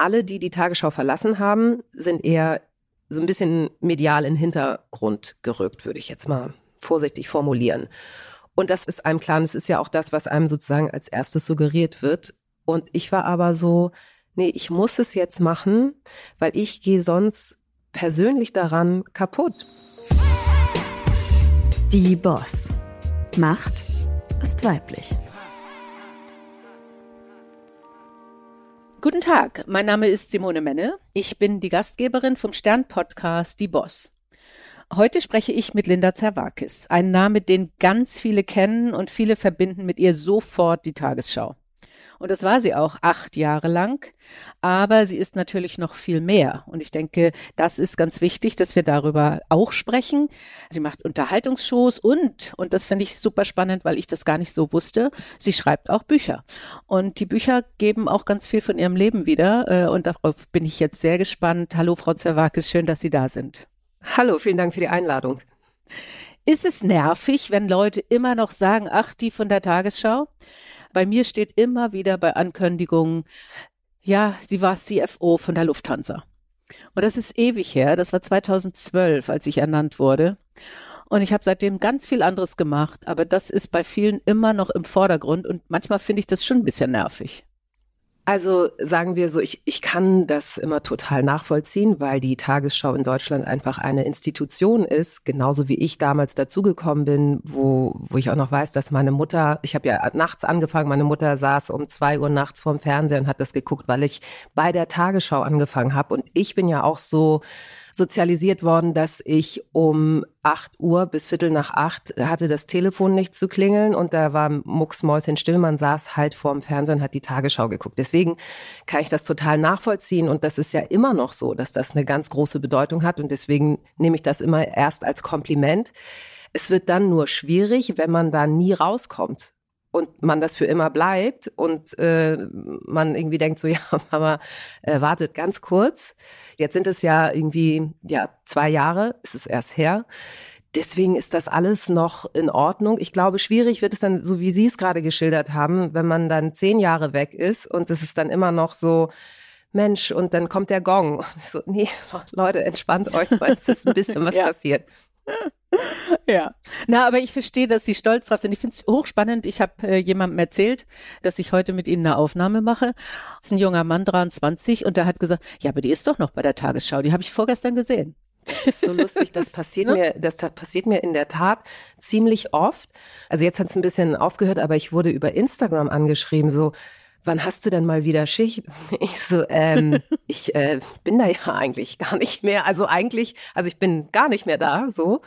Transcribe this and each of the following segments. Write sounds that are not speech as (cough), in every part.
alle, die die Tagesschau verlassen haben, sind eher so ein bisschen medial in den Hintergrund gerückt, würde ich jetzt mal vorsichtig formulieren. Und das ist einem klar, das ist ja auch das, was einem sozusagen als erstes suggeriert wird. Und ich war aber so, nee, ich muss es jetzt machen, weil ich gehe sonst persönlich daran kaputt. Die Boss. Macht ist weiblich. Guten Tag, mein Name ist Simone Menne. Ich bin die Gastgeberin vom Stern-Podcast Die Boss. Heute spreche ich mit Linda Zerwakis, ein Name, den ganz viele kennen und viele verbinden mit ihr sofort die Tagesschau. Und das war sie auch acht Jahre lang. Aber sie ist natürlich noch viel mehr. Und ich denke, das ist ganz wichtig, dass wir darüber auch sprechen. Sie macht Unterhaltungsshows und, und das finde ich super spannend, weil ich das gar nicht so wusste, sie schreibt auch Bücher. Und die Bücher geben auch ganz viel von ihrem Leben wieder. Äh, und darauf bin ich jetzt sehr gespannt. Hallo, Frau Zerwakis, schön, dass Sie da sind. Hallo, vielen Dank für die Einladung. Ist es nervig, wenn Leute immer noch sagen, ach, die von der Tagesschau? Bei mir steht immer wieder bei Ankündigungen, ja, sie war CFO von der Lufthansa. Und das ist ewig her. Das war 2012, als ich ernannt wurde. Und ich habe seitdem ganz viel anderes gemacht, aber das ist bei vielen immer noch im Vordergrund und manchmal finde ich das schon ein bisschen nervig. Also sagen wir so, ich, ich kann das immer total nachvollziehen, weil die Tagesschau in Deutschland einfach eine Institution ist, genauso wie ich damals dazugekommen bin, wo, wo ich auch noch weiß, dass meine Mutter, ich habe ja nachts angefangen, meine Mutter saß um zwei Uhr nachts vorm Fernseher und hat das geguckt, weil ich bei der Tagesschau angefangen habe. Und ich bin ja auch so sozialisiert worden, dass ich um acht Uhr bis Viertel nach acht hatte das Telefon nicht zu klingeln und da war Mucksmäuschen still. Man saß halt vorm Fernsehen und hat die Tagesschau geguckt. Deswegen kann ich das total nachvollziehen und das ist ja immer noch so, dass das eine ganz große Bedeutung hat und deswegen nehme ich das immer erst als Kompliment. Es wird dann nur schwierig, wenn man da nie rauskommt und man das für immer bleibt und äh, man irgendwie denkt so, (laughs) ja, aber äh, wartet ganz kurz. Jetzt sind es ja irgendwie, ja, zwei Jahre, ist es erst her. Deswegen ist das alles noch in Ordnung. Ich glaube, schwierig wird es dann, so wie Sie es gerade geschildert haben, wenn man dann zehn Jahre weg ist und es ist dann immer noch so, Mensch, und dann kommt der Gong. Und (laughs) so, nee, (laughs) Leute, entspannt euch, weil es ist ein bisschen was ja. passiert. Ja, na, aber ich verstehe, dass Sie stolz drauf sind. Ich finde es hochspannend. Ich habe äh, jemandem erzählt, dass ich heute mit Ihnen eine Aufnahme mache. Das ist ein junger Mann, 23, und der hat gesagt, ja, aber die ist doch noch bei der Tagesschau. Die habe ich vorgestern gesehen. Das ist so lustig. (laughs) Das passiert ne? mir, das passiert mir in der Tat ziemlich oft. Also jetzt hat es ein bisschen aufgehört, aber ich wurde über Instagram angeschrieben, so, wann hast du denn mal wieder Schicht? (laughs) Ich so, ähm, (laughs) ich äh, bin da ja eigentlich gar nicht mehr. Also eigentlich, also ich bin gar nicht mehr da, so.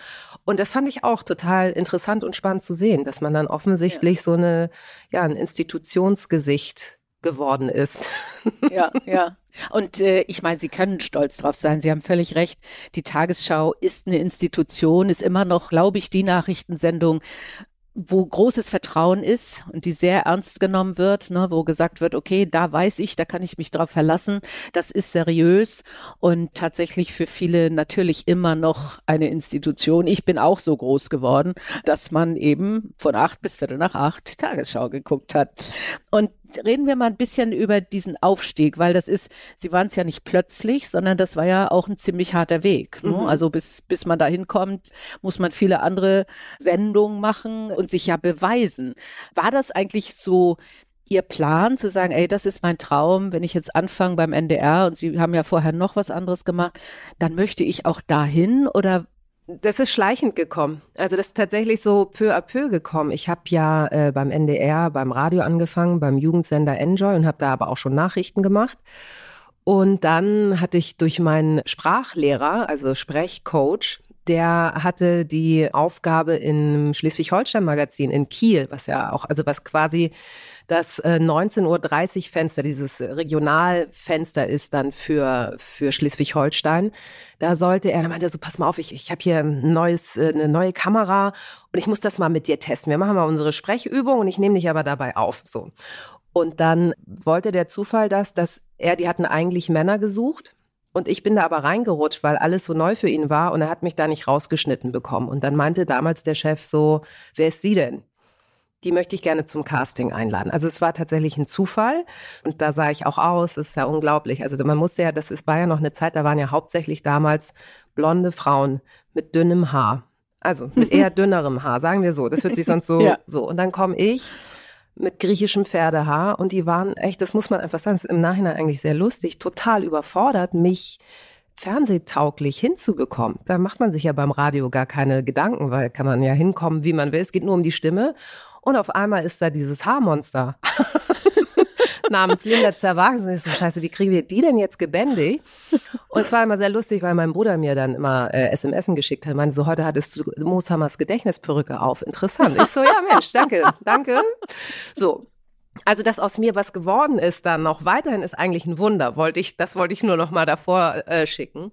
Und das fand ich auch total interessant und spannend zu sehen, dass man dann offensichtlich ja. so eine, ja, ein Institutionsgesicht geworden ist. Ja, ja. (laughs) Und äh, ich meine, Sie können stolz drauf sein. Sie haben völlig recht. Die Tagesschau ist eine Institution, ist immer noch, glaube ich, die Nachrichtensendung, wo großes Vertrauen ist und die sehr ernst genommen wird, ne, wo gesagt wird, okay, da weiß ich, da kann ich mich drauf verlassen, das ist seriös und tatsächlich für viele natürlich immer noch eine Institution. Ich bin auch so groß geworden, dass man eben von acht bis viertel nach acht Tagesschau geguckt hat. Und reden wir mal ein bisschen über diesen Aufstieg, weil das ist, Sie waren es ja nicht plötzlich, sondern das war ja auch ein ziemlich harter Weg. Ne? Mhm. Also bis, bis man da hinkommt, muss man viele andere Sendungen machen und sich ja beweisen. War das eigentlich so Ihr Plan zu sagen, ey, das ist mein Traum, wenn ich jetzt anfange beim NDR und Sie haben ja vorher noch was anderes gemacht, dann möchte ich auch dahin oder das ist schleichend gekommen. Also das ist tatsächlich so peu à peu gekommen. Ich habe ja äh, beim NDR, beim Radio angefangen, beim Jugendsender Enjoy und habe da aber auch schon Nachrichten gemacht. Und dann hatte ich durch meinen Sprachlehrer, also Sprechcoach, der hatte die Aufgabe im Schleswig-Holstein-Magazin in Kiel, was ja auch, also was quasi das äh, 19.30 Uhr Fenster, dieses Regionalfenster ist dann für, für Schleswig-Holstein. Da sollte er, da meinte er so, pass mal auf, ich, ich habe hier ein neues, äh, eine neue Kamera und ich muss das mal mit dir testen. Wir machen mal unsere Sprechübung und ich nehme dich aber dabei auf. So. Und dann wollte der Zufall das, dass er, die hatten eigentlich Männer gesucht. Und ich bin da aber reingerutscht, weil alles so neu für ihn war und er hat mich da nicht rausgeschnitten bekommen. Und dann meinte damals der Chef so, wer ist sie denn? die möchte ich gerne zum Casting einladen. Also es war tatsächlich ein Zufall und da sah ich auch aus, das ist ja unglaublich. Also man musste ja, das ist, war ja noch eine Zeit, da waren ja hauptsächlich damals blonde Frauen mit dünnem Haar. Also mit (laughs) eher dünnerem Haar, sagen wir so. Das wird sich sonst so, ja. so. Und dann komme ich mit griechischem Pferdehaar und die waren echt, das muss man einfach sagen, das ist im Nachhinein eigentlich sehr lustig, total überfordert, mich fernsehtauglich hinzubekommen. Da macht man sich ja beim Radio gar keine Gedanken, weil kann man ja hinkommen, wie man will. Es geht nur um die Stimme. Und auf einmal ist da dieses Haarmonster (laughs) namens Linda Zerwagen. Ich so, scheiße, wie kriegen wir die denn jetzt gebändigt? Und es war immer sehr lustig, weil mein Bruder mir dann immer äh, SMS geschickt hat. Meine, so heute hattest du Mooshammers Gedächtnisperücke auf. Interessant. Ich so, ja Mensch, danke, danke. So, also, dass aus mir was geworden ist, dann noch weiterhin ist eigentlich ein Wunder. Wollte ich, das wollte ich nur noch mal davor äh, schicken.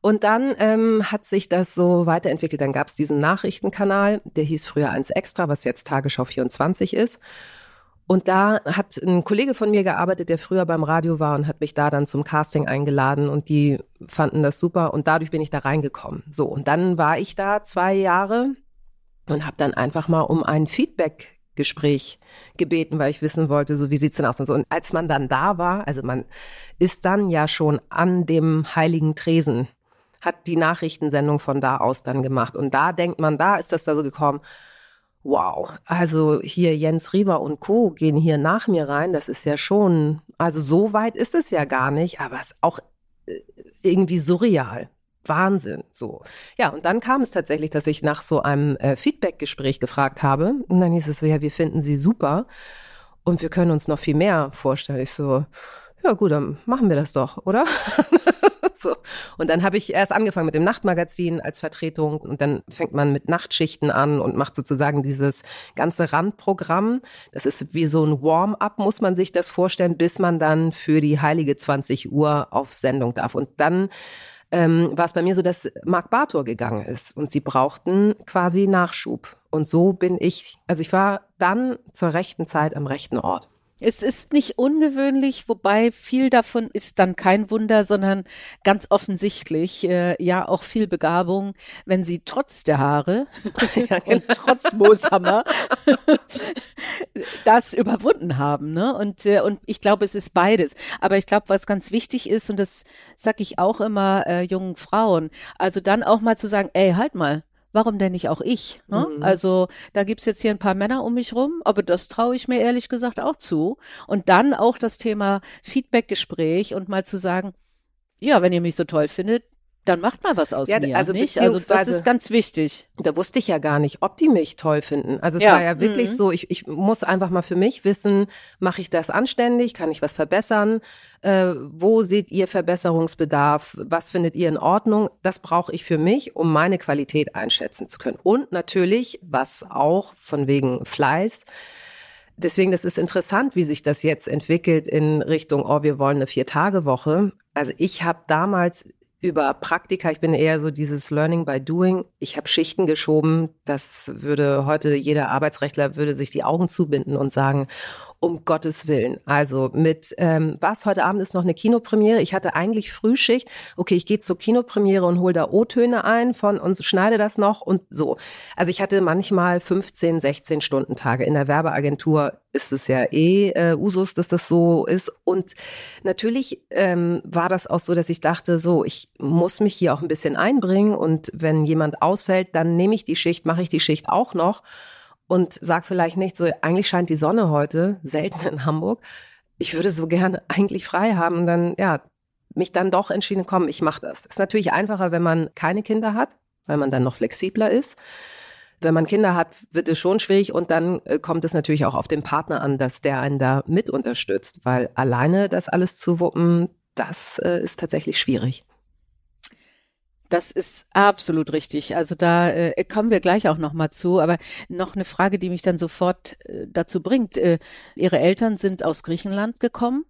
Und dann ähm, hat sich das so weiterentwickelt. Dann gab es diesen Nachrichtenkanal, der hieß früher 1 Extra, was jetzt Tagesschau 24 ist. Und da hat ein Kollege von mir gearbeitet, der früher beim Radio war und hat mich da dann zum Casting eingeladen und die fanden das super und dadurch bin ich da reingekommen. So, und dann war ich da zwei Jahre und habe dann einfach mal um ein Feedback-Gespräch gebeten, weil ich wissen wollte, so wie sieht's denn aus und so. Und als man dann da war, also man ist dann ja schon an dem heiligen Tresen, hat die Nachrichtensendung von da aus dann gemacht und da denkt man, da ist das da so gekommen wow, also hier Jens Rieber und Co. gehen hier nach mir rein, das ist ja schon, also so weit ist es ja gar nicht, aber es ist auch äh, irgendwie surreal. Wahnsinn, so. Ja, und dann kam es tatsächlich, dass ich nach so einem äh, Feedback-Gespräch gefragt habe. Und dann hieß es so, ja, wir finden sie super und wir können uns noch viel mehr vorstellen. Ich so, ja gut, dann machen wir das doch, oder? (laughs) (laughs) so. Und dann habe ich erst angefangen mit dem Nachtmagazin als Vertretung und dann fängt man mit Nachtschichten an und macht sozusagen dieses ganze Randprogramm. Das ist wie so ein Warm-up, muss man sich das vorstellen, bis man dann für die heilige 20 Uhr auf Sendung darf. Und dann ähm, war es bei mir so, dass Marc Bartor gegangen ist und sie brauchten quasi Nachschub. Und so bin ich, also ich war dann zur rechten Zeit am rechten Ort. Es ist nicht ungewöhnlich, wobei viel davon ist dann kein Wunder, sondern ganz offensichtlich äh, ja auch viel Begabung, wenn sie trotz der Haare (laughs) ja, genau. und trotz Mooshammer (laughs) das überwunden haben. Ne? Und, äh, und ich glaube, es ist beides. Aber ich glaube, was ganz wichtig ist, und das sag ich auch immer äh, jungen Frauen, also dann auch mal zu sagen, ey, halt mal, warum denn nicht auch ich? Ne? Mhm. Also da gibt's jetzt hier ein paar Männer um mich rum, aber das traue ich mir ehrlich gesagt auch zu. Und dann auch das Thema Feedbackgespräch und mal zu sagen, ja, wenn ihr mich so toll findet, dann macht mal was aus ja, mir, also nicht? Also das ist ganz wichtig. Da wusste ich ja gar nicht, ob die mich toll finden. Also es ja. war ja wirklich mhm. so, ich, ich muss einfach mal für mich wissen, mache ich das anständig, kann ich was verbessern, äh, wo seht ihr Verbesserungsbedarf, was findet ihr in Ordnung? Das brauche ich für mich, um meine Qualität einschätzen zu können. Und natürlich, was auch von wegen Fleiß, Deswegen, das ist interessant, wie sich das jetzt entwickelt in Richtung, oh, wir wollen eine Vier-Tage-Woche. Also ich habe damals über Praktika. Ich bin eher so dieses Learning by Doing. Ich habe Schichten geschoben. Das würde heute jeder Arbeitsrechtler würde sich die Augen zubinden und sagen, um Gottes Willen. Also mit, ähm, was, heute Abend ist noch eine Kinopremiere. Ich hatte eigentlich Frühschicht. Okay, ich gehe zur Kinopremiere und hole da O-Töne ein von und schneide das noch und so. Also ich hatte manchmal 15, 16 Stunden Tage. In der Werbeagentur ist es ja eh äh, Usus, dass das so ist. Und natürlich ähm, war das auch so, dass ich dachte, so, ich muss mich hier auch ein bisschen einbringen und wenn jemand ausfällt, dann nehme ich die Schicht, mache ich die Schicht auch noch und sag vielleicht nicht so, eigentlich scheint die Sonne heute, selten in Hamburg. Ich würde so gerne eigentlich frei haben dann, ja, mich dann doch entschieden, komm, ich mache das. Ist natürlich einfacher, wenn man keine Kinder hat, weil man dann noch flexibler ist. Wenn man Kinder hat, wird es schon schwierig und dann äh, kommt es natürlich auch auf den Partner an, dass der einen da mit unterstützt, weil alleine das alles zu wuppen, das äh, ist tatsächlich schwierig. Das ist absolut richtig. Also da äh, kommen wir gleich auch noch mal zu. Aber noch eine Frage, die mich dann sofort äh, dazu bringt. Äh, Ihre Eltern sind aus Griechenland gekommen.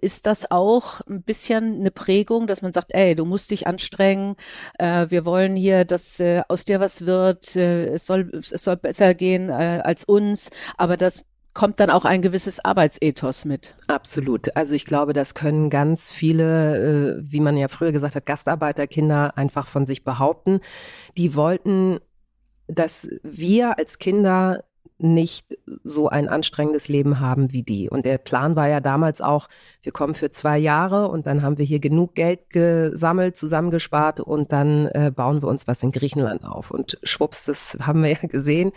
Ist das auch ein bisschen eine Prägung, dass man sagt, ey, du musst dich anstrengen, äh, wir wollen hier, dass äh, aus dir was wird, äh, es soll es soll besser gehen äh, als uns, aber das kommt dann auch ein gewisses Arbeitsethos mit. Absolut. Also ich glaube, das können ganz viele, äh, wie man ja früher gesagt hat, Gastarbeiterkinder einfach von sich behaupten. Die wollten, dass wir als Kinder nicht so ein anstrengendes Leben haben wie die. Und der Plan war ja damals auch, wir kommen für zwei Jahre und dann haben wir hier genug Geld gesammelt, zusammengespart und dann äh, bauen wir uns was in Griechenland auf. Und schwupps, das haben wir ja gesehen.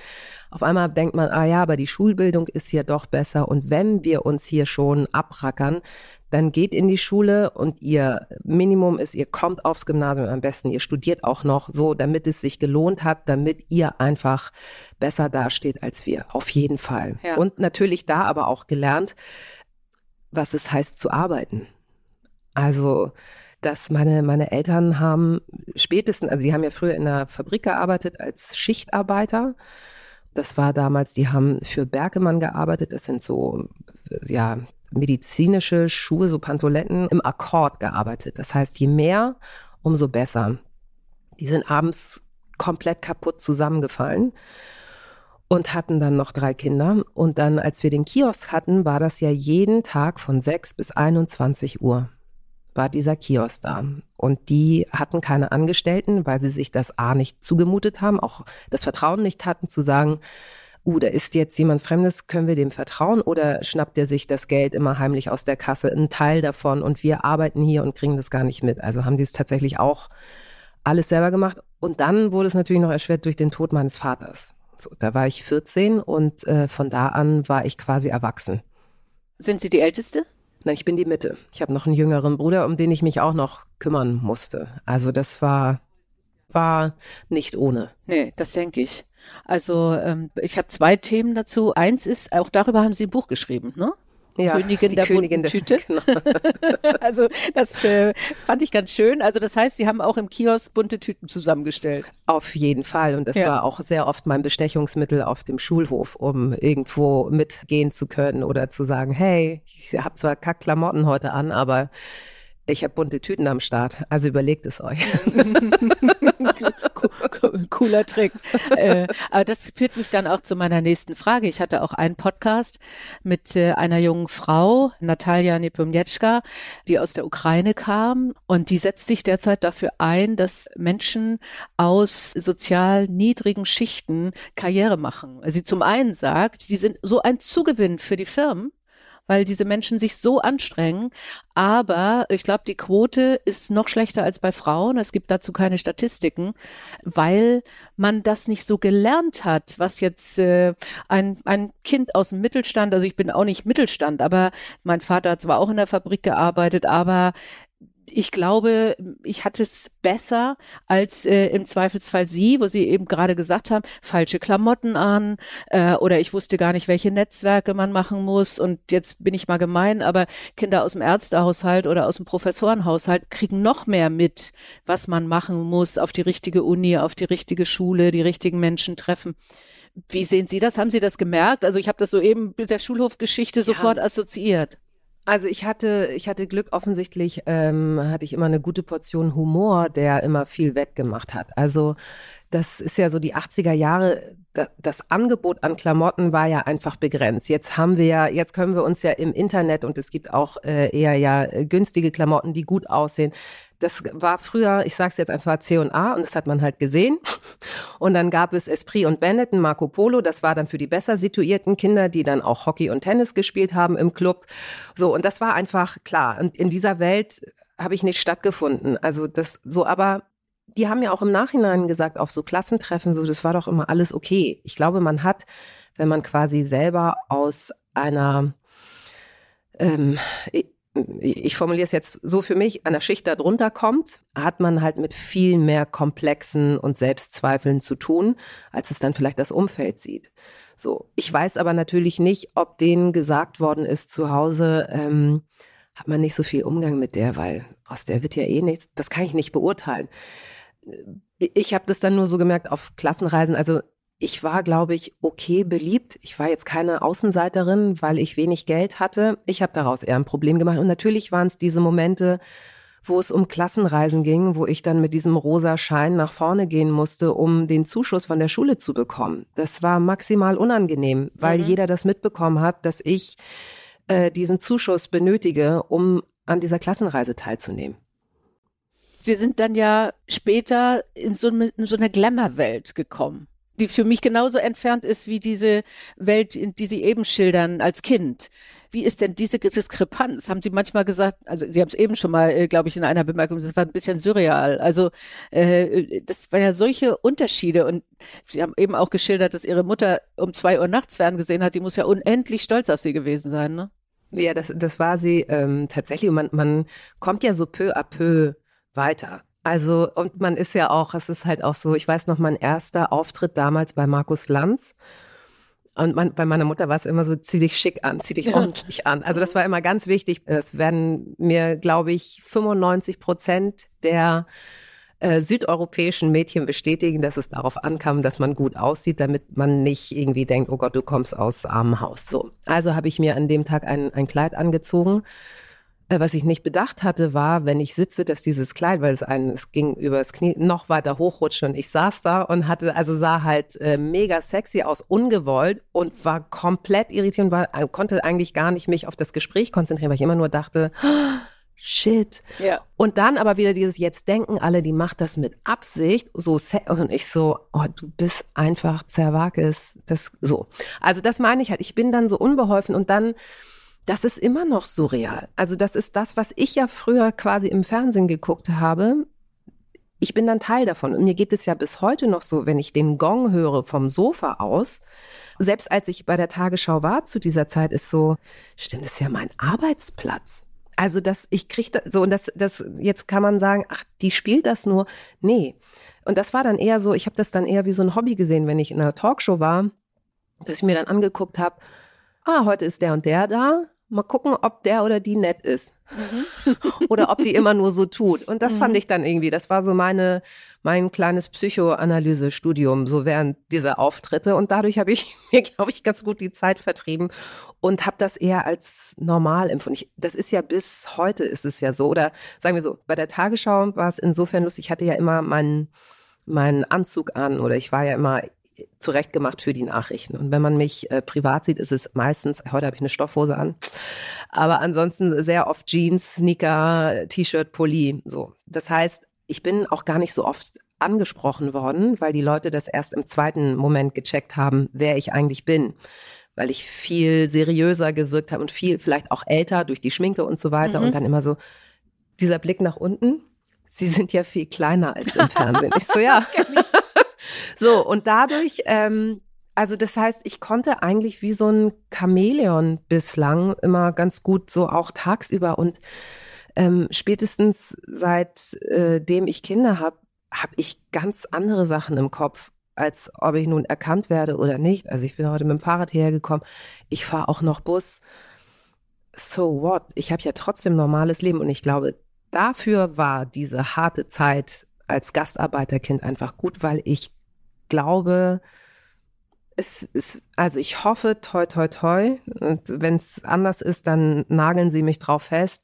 Auf einmal denkt man, ah ja, aber die Schulbildung ist hier doch besser. Und wenn wir uns hier schon abrackern, dann geht in die Schule und ihr Minimum ist, ihr kommt aufs Gymnasium am besten, ihr studiert auch noch so, damit es sich gelohnt hat, damit ihr einfach besser dasteht als wir. Auf jeden Fall. Ja. Und natürlich da aber auch gelernt, was es heißt zu arbeiten. Also, dass meine, meine Eltern haben spätestens, also die haben ja früher in der Fabrik gearbeitet als Schichtarbeiter. Das war damals, die haben für Berkemann gearbeitet. Das sind so, ja, medizinische Schuhe, so Pantoletten, im Akkord gearbeitet. Das heißt, je mehr, umso besser. Die sind abends komplett kaputt zusammengefallen und hatten dann noch drei Kinder. Und dann, als wir den Kiosk hatten, war das ja jeden Tag von 6 bis 21 Uhr war dieser Kiosk da. Und die hatten keine Angestellten, weil sie sich das A nicht zugemutet haben, auch das Vertrauen nicht hatten zu sagen, uh, da ist jetzt jemand Fremdes, können wir dem vertrauen oder schnappt er sich das Geld immer heimlich aus der Kasse, einen Teil davon und wir arbeiten hier und kriegen das gar nicht mit. Also haben die es tatsächlich auch alles selber gemacht. Und dann wurde es natürlich noch erschwert durch den Tod meines Vaters. So, da war ich 14 und äh, von da an war ich quasi erwachsen. Sind Sie die Älteste? Nein, ich bin die Mitte. Ich habe noch einen jüngeren Bruder, um den ich mich auch noch kümmern musste. Also das war, war nicht ohne. Nee, das denke ich. Also ähm, ich habe zwei Themen dazu. Eins ist, auch darüber haben Sie ein Buch geschrieben, ne? Ja, Königin der Königin bunten Tüte. (laughs) Genau. (laughs) also das äh, fand ich ganz schön. Also das heißt, Sie haben auch im Kiosk bunte Tüten zusammengestellt. Auf jeden Fall. Und das ja. war auch sehr oft mein Bestechungsmittel auf dem Schulhof, um irgendwo mitgehen zu können oder zu sagen, hey, ich habe zwar Kackklamotten heute an, aber ich habe bunte Tüten am Start, also überlegt es euch. (laughs) Cooler Trick. Äh, aber das führt mich dann auch zu meiner nächsten Frage. Ich hatte auch einen Podcast mit äh, einer jungen Frau, Natalia Nepomnieczka, die aus der Ukraine kam und die setzt sich derzeit dafür ein, dass Menschen aus sozial niedrigen Schichten Karriere machen. Sie zum einen sagt, die sind so ein Zugewinn für die Firmen, weil diese Menschen sich so anstrengen. Aber ich glaube, die Quote ist noch schlechter als bei Frauen. Es gibt dazu keine Statistiken, weil man das nicht so gelernt hat, was jetzt äh, ein, ein Kind aus dem Mittelstand, also ich bin auch nicht Mittelstand, aber mein Vater hat zwar auch in der Fabrik gearbeitet, aber ich glaube, ich hatte es besser als äh, im Zweifelsfall Sie, wo Sie eben gerade gesagt haben, falsche Klamotten an äh, oder ich wusste gar nicht, welche Netzwerke man machen muss. Und jetzt bin ich mal gemein, aber Kinder aus dem Ärztehaushalt oder aus dem Professorenhaushalt kriegen noch mehr mit, was man machen muss, auf die richtige Uni, auf die richtige Schule, die richtigen Menschen treffen. Wie sehen Sie das? Haben Sie das gemerkt? Also ich habe das so eben mit der Schulhofgeschichte ja. sofort assoziiert. Also ich hatte, ich hatte Glück, offensichtlich ähm, hatte ich immer eine gute Portion Humor, der immer viel wettgemacht hat. Also das ist ja so die 80er Jahre, das Angebot an Klamotten war ja einfach begrenzt. Jetzt haben wir ja, jetzt können wir uns ja im Internet und es gibt auch äh, eher ja günstige Klamotten, die gut aussehen. Das war früher, ich sag's jetzt einfach C&A und das hat man halt gesehen. Und dann gab es Esprit und Benetton, Marco Polo, das war dann für die besser situierten Kinder, die dann auch Hockey und Tennis gespielt haben im Club. So, und das war einfach klar. Und in dieser Welt habe ich nicht stattgefunden. Also das so, aber die haben ja auch im Nachhinein gesagt, auf so Klassentreffen, so, das war doch immer alles okay. Ich glaube, man hat, wenn man quasi selber aus einer, ähm, ich formuliere es jetzt so für mich, einer Schicht darunter kommt, hat man halt mit viel mehr Komplexen und Selbstzweifeln zu tun, als es dann vielleicht das Umfeld sieht. So, ich weiß aber natürlich nicht, ob denen gesagt worden ist zu Hause, ähm, hat man nicht so viel Umgang mit der, weil aus der wird ja eh nichts. Das kann ich nicht beurteilen ich habe das dann nur so gemerkt auf Klassenreisen. Also ich war, glaube ich, okay beliebt. Ich war jetzt keine Außenseiterin, weil ich wenig Geld hatte. Ich habe daraus eher ein Problem gemacht. Und natürlich waren es diese Momente, wo es um Klassenreisen ging, wo ich dann mit diesem rosa Schein nach vorne gehen musste, um den Zuschuss von der Schule zu bekommen. Das war maximal unangenehm, weil mhm. jeder das mitbekommen hat, dass ich äh, diesen Zuschuss benötige, um an dieser Klassenreise teilzunehmen. Sie sind dann ja später in so, eine, in so eine Glamour-Welt gekommen. die für mich genauso entfernt ist wie diese Welt, die Sie eben schildern als Kind. Wie ist denn diese Diskrepanz? Haben Sie manchmal gesagt, also Sie haben es eben schon mal, äh, glaube ich, in einer Bemerkung, das war ein bisschen surreal. Also äh, das waren ja solche Unterschiede und Sie haben eben auch geschildert, dass Ihre Mutter um zwei Uhr nachts ferngesehen hat. Die muss ja unendlich stolz auf Sie gewesen sein, ne? Ja, das, das war sie ähm, tatsächlich. Und man, man kommt ja so peu à peu weiter. Also, und man ist ja auch, es ist halt auch so, ich weiß noch, mein erster Auftritt damals bei Markus Lanz. Und man, bei meiner Mutter war es immer so, zieh dich schick an, zieh dich ja. ordentlich an. Also das war immer ganz wichtig. Es werden mir, glaube ich, 95 Prozent der äh, südeuropäischen Mädchen bestätigen, dass es darauf ankam, dass man gut aussieht, damit man nicht irgendwie denkt, oh Gott, du kommst aus armem Haus. So. Also habe ich mir an dem Tag ein, ein Kleid angezogen äh, was ich nicht bedacht hatte, war, wenn ich sitze, dass dieses Kleid, weil es ein, es ging übers Knie, noch weiter hochrutschte und ich saß da und hatte, also sah halt äh, mega sexy aus, ungewollt und war komplett irritiert und war, äh, konnte eigentlich gar nicht mich auf das Gespräch konzentrieren, weil ich immer nur dachte, shit. Ja. Und dann aber wieder dieses jetzt denken alle, die macht das mit Absicht, so und ich so, oh, du bist einfach Zerwakis, das so. Also das meine ich halt, ich bin dann so unbeholfen und dann das ist immer noch surreal. Also das ist das, was ich ja früher quasi im Fernsehen geguckt habe. Ich bin dann Teil davon. Und mir geht es ja bis heute noch so, wenn ich den Gong höre vom Sofa aus. Selbst als ich bei der Tagesschau war zu dieser Zeit, ist so, stimmt, das ist ja mein Arbeitsplatz. Also das, ich kriege da, so, und das, das, jetzt kann man sagen, ach, die spielt das nur. Nee. Und das war dann eher so, ich habe das dann eher wie so ein Hobby gesehen, wenn ich in einer Talkshow war, dass ich mir dann angeguckt habe, ah, heute ist der und der da, mal gucken, ob der oder die nett ist. Mhm. (laughs) oder ob die immer nur so tut. Und das mhm. fand ich dann irgendwie, das war so meine, mein kleines Psychoanalyse-Studium, so während dieser Auftritte. Und dadurch habe ich (laughs) mir, glaube ich, ganz gut die Zeit vertrieben und habe das eher als normal empfunden. Ich, das ist ja bis heute ist es ja so. Oder sagen wir so, bei der Tagesschau war es insofern lustig, ich hatte ja immer meinen meinen Anzug an oder ich war ja immer zurechtgemacht für die Nachrichten. Und wenn man mich äh, privat sieht, ist es meistens, heute habe ich eine Stoffhose an, aber ansonsten sehr oft Jeans, Sneaker, T-Shirt, Pulli. So. Das heißt, ich bin auch gar nicht so oft angesprochen worden, weil die Leute das erst im zweiten Moment gecheckt haben, wer ich eigentlich bin. Weil ich viel seriöser gewirkt habe und viel vielleicht auch älter durch die Schminke und so weiter. Mhm. Und dann immer so dieser Blick nach unten. Sie sind ja viel kleiner als im (laughs) Fernsehen. Ich so, ja. So, und dadurch, ähm, also das heißt, ich konnte eigentlich wie so ein Chamäleon bislang immer ganz gut so auch tagsüber und ähm, spätestens seitdem äh, ich Kinder habe, habe ich ganz andere Sachen im Kopf, als ob ich nun erkannt werde oder nicht. Also ich bin heute mit dem Fahrrad hierher gekommen. Ich fahre auch noch Bus. So what? Ich habe ja trotzdem normales Leben und ich glaube, dafür war diese harte Zeit als Gastarbeiterkind einfach gut, weil ich glaube, es ist, also ich hoffe, toi, toi, toi, und wenn es anders ist, dann nageln Sie mich drauf fest,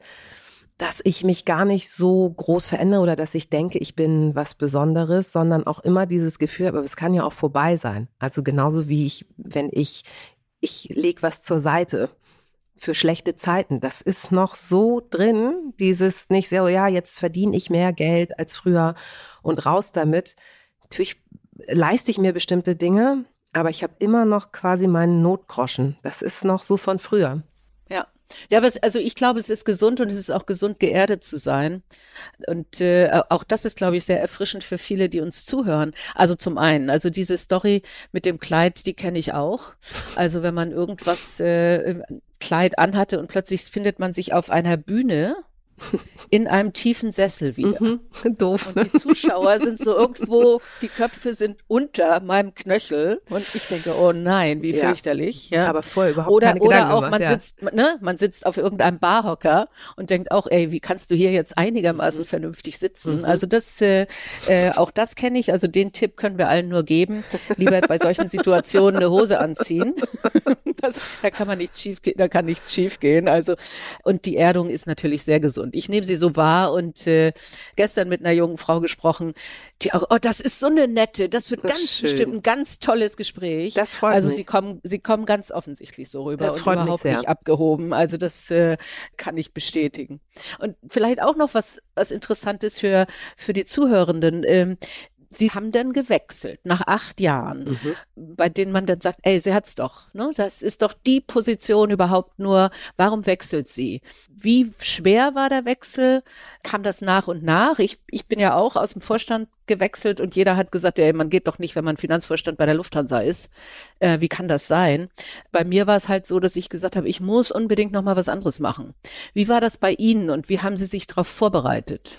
dass ich mich gar nicht so groß verändere oder dass ich denke, ich bin was Besonderes, sondern auch immer dieses Gefühl, aber es kann ja auch vorbei sein. Also genauso wie ich, wenn ich, ich leg was zur Seite für schlechte Zeiten. Das ist noch so drin, dieses nicht so, ja, jetzt verdiene ich mehr Geld als früher und raus damit. Natürlich leiste ich mir bestimmte Dinge, aber ich habe immer noch quasi meinen Notgroschen. Das ist noch so von früher. Ja. Ja, was, also ich glaube, es ist gesund und es ist auch gesund, geerdet zu sein. Und äh, auch das ist, glaube ich, sehr erfrischend für viele, die uns zuhören. Also zum einen, also diese Story mit dem Kleid, die kenne ich auch. Also wenn man irgendwas äh, Kleid anhatte und plötzlich findet man sich auf einer Bühne in einem tiefen Sessel wieder. Mhm, (laughs) doof. Und die Zuschauer sind so irgendwo, die Köpfe sind unter meinem Knöchel und ich denke, oh nein, wie ja. fürchterlich. Ja. Aber voll überhaupt oder, keine Oder Gedanken auch, man ja. sitzt, ne, man sitzt auf irgendeinem Barhocker und denkt auch, ey, wie kannst du hier jetzt einigermaßen mhm. vernünftig sitzen? Mhm. Also das, äh, äh, auch das kenne ich. Also den Tipp können wir allen nur geben. Lieber bei solchen Situationen eine Hose anziehen. (laughs) das, da kann man nichts schief, da kann nichts schief gehen. Also, und die Erdung ist natürlich sehr gesund. Ich nehme sie so wahr und äh, gestern mit einer jungen Frau gesprochen, die auch, oh, das ist so eine nette, das wird das ganz schön. bestimmt ein ganz tolles Gespräch. Das freut also mich. sie kommen, sie kommen ganz offensichtlich so rüber das und freut überhaupt mich sehr. nicht abgehoben. Also das äh, kann ich bestätigen. Und vielleicht auch noch was, was Interessantes für, für die Zuhörenden. Ähm, Sie haben dann gewechselt nach acht Jahren, mhm. bei denen man dann sagt, ey, sie hat's doch, ne? Das ist doch die Position überhaupt nur. Warum wechselt sie? Wie schwer war der Wechsel? Kam das nach und nach? Ich, ich bin ja auch aus dem Vorstand gewechselt und jeder hat gesagt, ey, man geht doch nicht, wenn man Finanzvorstand bei der Lufthansa ist. Äh, wie kann das sein? Bei mir war es halt so, dass ich gesagt habe, ich muss unbedingt noch mal was anderes machen. Wie war das bei Ihnen und wie haben Sie sich darauf vorbereitet?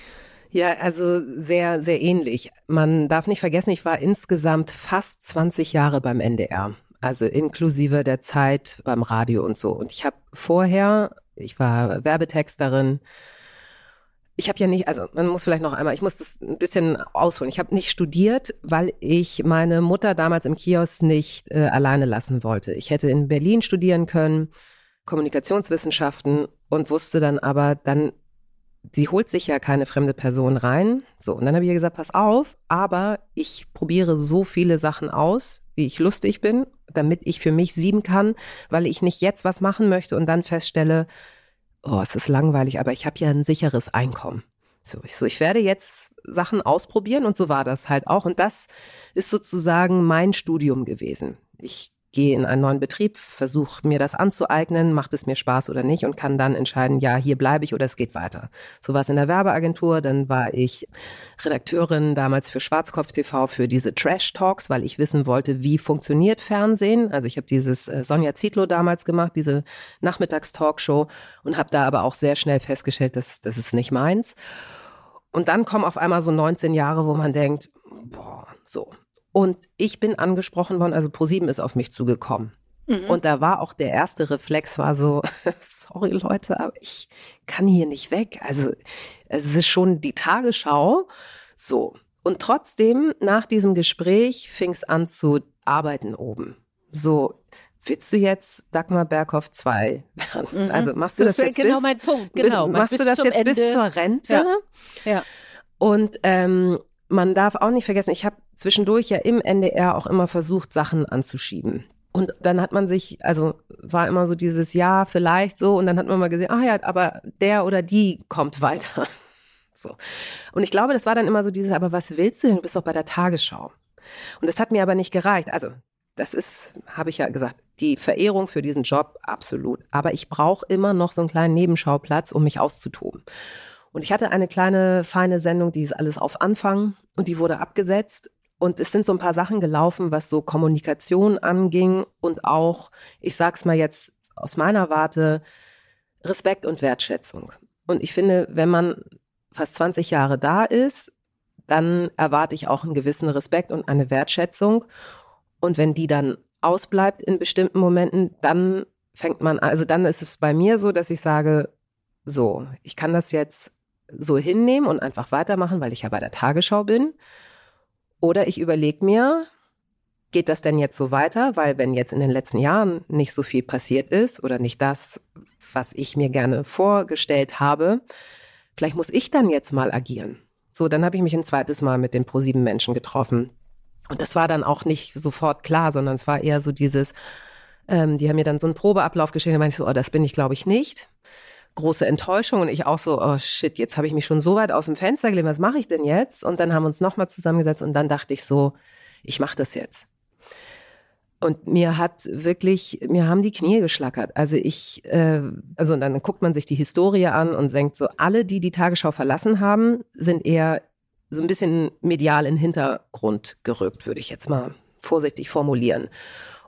Ja, also sehr, sehr ähnlich. Man darf nicht vergessen, ich war insgesamt fast 20 Jahre beim NDR. Also inklusive der Zeit beim Radio und so. Und ich habe vorher, ich war Werbetexterin. Ich habe ja nicht, also man muss vielleicht noch einmal, ich muss das ein bisschen ausholen. Ich habe nicht studiert, weil ich meine Mutter damals im Kiosk nicht äh, alleine lassen wollte. Ich hätte in Berlin studieren können, Kommunikationswissenschaften und wusste dann aber, dann sie holt sich ja keine fremde Person rein. So, und dann habe ich ihr gesagt, pass auf, aber ich probiere so viele Sachen aus, wie ich lustig bin, damit ich für mich sieben kann, weil ich nicht jetzt was machen möchte und dann feststelle, oh, es ist langweilig, aber ich habe ja ein sicheres Einkommen. So ich, so, ich werde jetzt Sachen ausprobieren und so war das halt auch. Und das ist sozusagen mein Studium gewesen. Ich gehe in einen neuen Betrieb, versuche mir das anzueignen, macht es mir Spaß oder nicht und kann dann entscheiden, ja, hier bleibe ich oder es geht weiter. So war es in der Werbeagentur, dann war ich Redakteurin damals für Schwarzkopf TV für diese Trash Talks, weil ich wissen wollte, wie funktioniert Fernsehen. Also ich habe dieses äh, Sonja Zietlow damals gemacht, diese Nachmittagstalkshow und habe da aber auch sehr schnell festgestellt, dass das ist nicht meins. Und dann kommen auf einmal so 19 Jahre, wo man denkt, boah, so, und ich bin angesprochen worden, also ProSieben ist auf mich zugekommen. Mhm. Und da war auch der erste Reflex war so, (laughs) sorry Leute, aber ich kann hier nicht weg. Also es ist schon die Tagesschau. So. Und trotzdem, nach diesem Gespräch fing es an zu arbeiten oben. So, willst du jetzt Dagmar Berghoff 2 werden? Mhm. Also machst du das, das jetzt genau bis, mein Punkt. Genau, machst du das jetzt Ende. bis zur Rente? Ja. ja. Und ähm, man darf auch nicht vergessen, ich habe zwischendurch ja im NDR auch immer versucht, Sachen anzuschieben. Und dann hat man sich, also war immer so dieses Ja, vielleicht so, und dann hat man mal gesehen, ah ja, aber der oder die kommt weiter. (laughs) So. Und ich glaube, das war dann immer so dieses, aber was willst du denn? Du bist doch bei der Tagesschau. Und das hat mir aber nicht gereicht. Also, das ist, habe ich ja gesagt, die Verehrung für diesen Job, absolut. Aber ich brauche immer noch so einen kleinen Nebenschauplatz, um mich auszutoben. Und ich hatte eine kleine, feine Sendung, die ist alles auf Anfang und die wurde abgesetzt. Und es sind so ein paar Sachen gelaufen, was so Kommunikation anging und auch, ich sag's mal jetzt aus meiner Warte, Respekt und Wertschätzung. Und ich finde, wenn man fast 20 Jahre da ist, dann erwarte ich auch einen gewissen Respekt und eine Wertschätzung. Und wenn die dann ausbleibt in bestimmten Momenten, dann fängt man, also dann ist es bei mir so, dass ich sage, so, ich kann das jetzt so hinnehmen und einfach weitermachen, weil ich ja bei der Tagesschau bin. Oder ich überlege mir, geht das denn jetzt so weiter? Weil wenn jetzt in den letzten Jahren nicht so viel passiert ist oder nicht das, was ich mir gerne vorgestellt habe, vielleicht muss ich dann jetzt mal agieren. So, dann habe ich mich ein zweites Mal mit den ProSieben Menschen getroffen. Und das war dann auch nicht sofort klar, sondern es war eher so dieses, ähm, die haben mir dann so einen Probeablauf geschickt, da meinte ich so, oh, das bin ich glaube ich nicht große Enttäuschung und ich auch so, oh shit, jetzt habe ich mich schon so weit aus dem Fenster gelegt, was mache ich denn jetzt? Und dann haben wir uns nochmal zusammengesetzt und dann dachte ich so, ich mache das jetzt. Und mir hat wirklich, mir haben die Knie geschlackert. Also ich, äh, also dann guckt man sich die Historie an und denkt so, alle, die die Tagesschau verlassen haben, sind eher so ein bisschen medial in den Hintergrund gerückt, würde ich jetzt mal vorsichtig formulieren.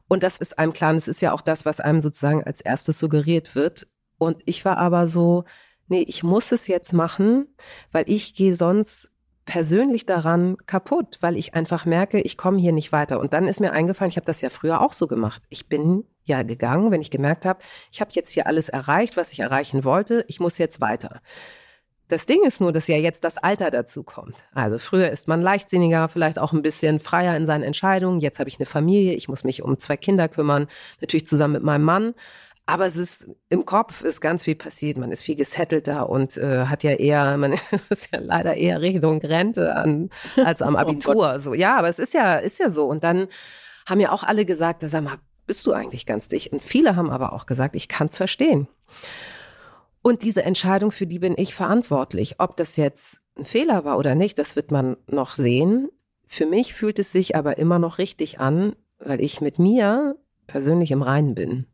Und das ist einem klar, und es ist ja auch das, was einem sozusagen als erstes suggeriert wird. Und ich war aber so, nee, ich muss es jetzt machen, weil ich gehe sonst persönlich daran kaputt, weil ich einfach merke, ich komme hier nicht weiter. Und dann ist mir eingefallen, ich habe das ja früher auch so gemacht. Ich bin ja gegangen, wenn ich gemerkt habe, ich habe jetzt hier alles erreicht, was ich erreichen wollte, ich muss jetzt weiter. Das Ding ist nur, dass ja jetzt das Alter dazu kommt. Also früher ist man leichtsinniger, vielleicht auch ein bisschen freier in seinen Entscheidungen. Jetzt habe ich eine Familie, ich muss mich um zwei Kinder kümmern, natürlich zusammen mit meinem Mann. Aber es ist im Kopf ist ganz viel passiert. Man ist viel gesettelter und äh, hat ja eher, (laughs) man ist ja leider eher Richtung Rente an, als am (laughs) oh Abitur. oh so ja, aber es ist ja ist ja so. Und dann haben ja auch alle gesagt, sag mal, bist du eigentlich ganz dicht? Und viele haben aber auch gesagt, ich kann es verstehen. Und diese Entscheidung, für die bin ich verantwortlich. Ob das jetzt ein Fehler war oder nicht, das wird man noch sehen. Für mich fühlt es sich aber immer noch richtig an, weil ich mit mir persönlich im Reinen bin.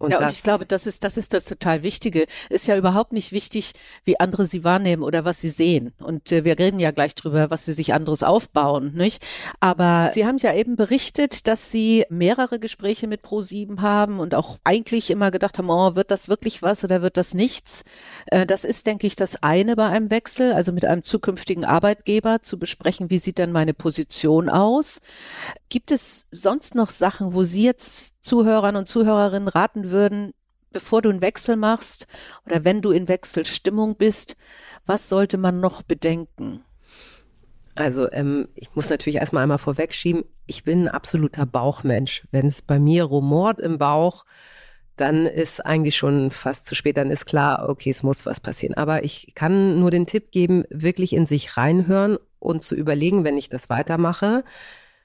Und ja, und ich glaube, das ist, das ist das total Wichtige. Ist ja überhaupt nicht wichtig, wie andere sie wahrnehmen oder was sie sehen. Und äh, wir reden ja gleich drüber, was sie sich anderes aufbauen, nicht? Aber Sie haben ja eben berichtet, dass Sie mehrere Gespräche mit Pro7 haben und auch eigentlich immer gedacht haben, oh, wird das wirklich was oder wird das nichts? Äh, das ist, denke ich, das eine bei einem Wechsel, also mit einem zukünftigen Arbeitgeber zu besprechen, wie sieht denn meine Position aus? Gibt es sonst noch Sachen, wo Sie jetzt Zuhörern und Zuhörerinnen raten würden, bevor du einen Wechsel machst oder wenn du in Wechselstimmung bist, was sollte man noch bedenken? Also ähm, ich muss natürlich erstmal einmal vorwegschieben, ich bin ein absoluter Bauchmensch. Wenn es bei mir rumort im Bauch, dann ist eigentlich schon fast zu spät, dann ist klar, okay, es muss was passieren. Aber ich kann nur den Tipp geben, wirklich in sich reinhören und zu überlegen, wenn ich das weitermache,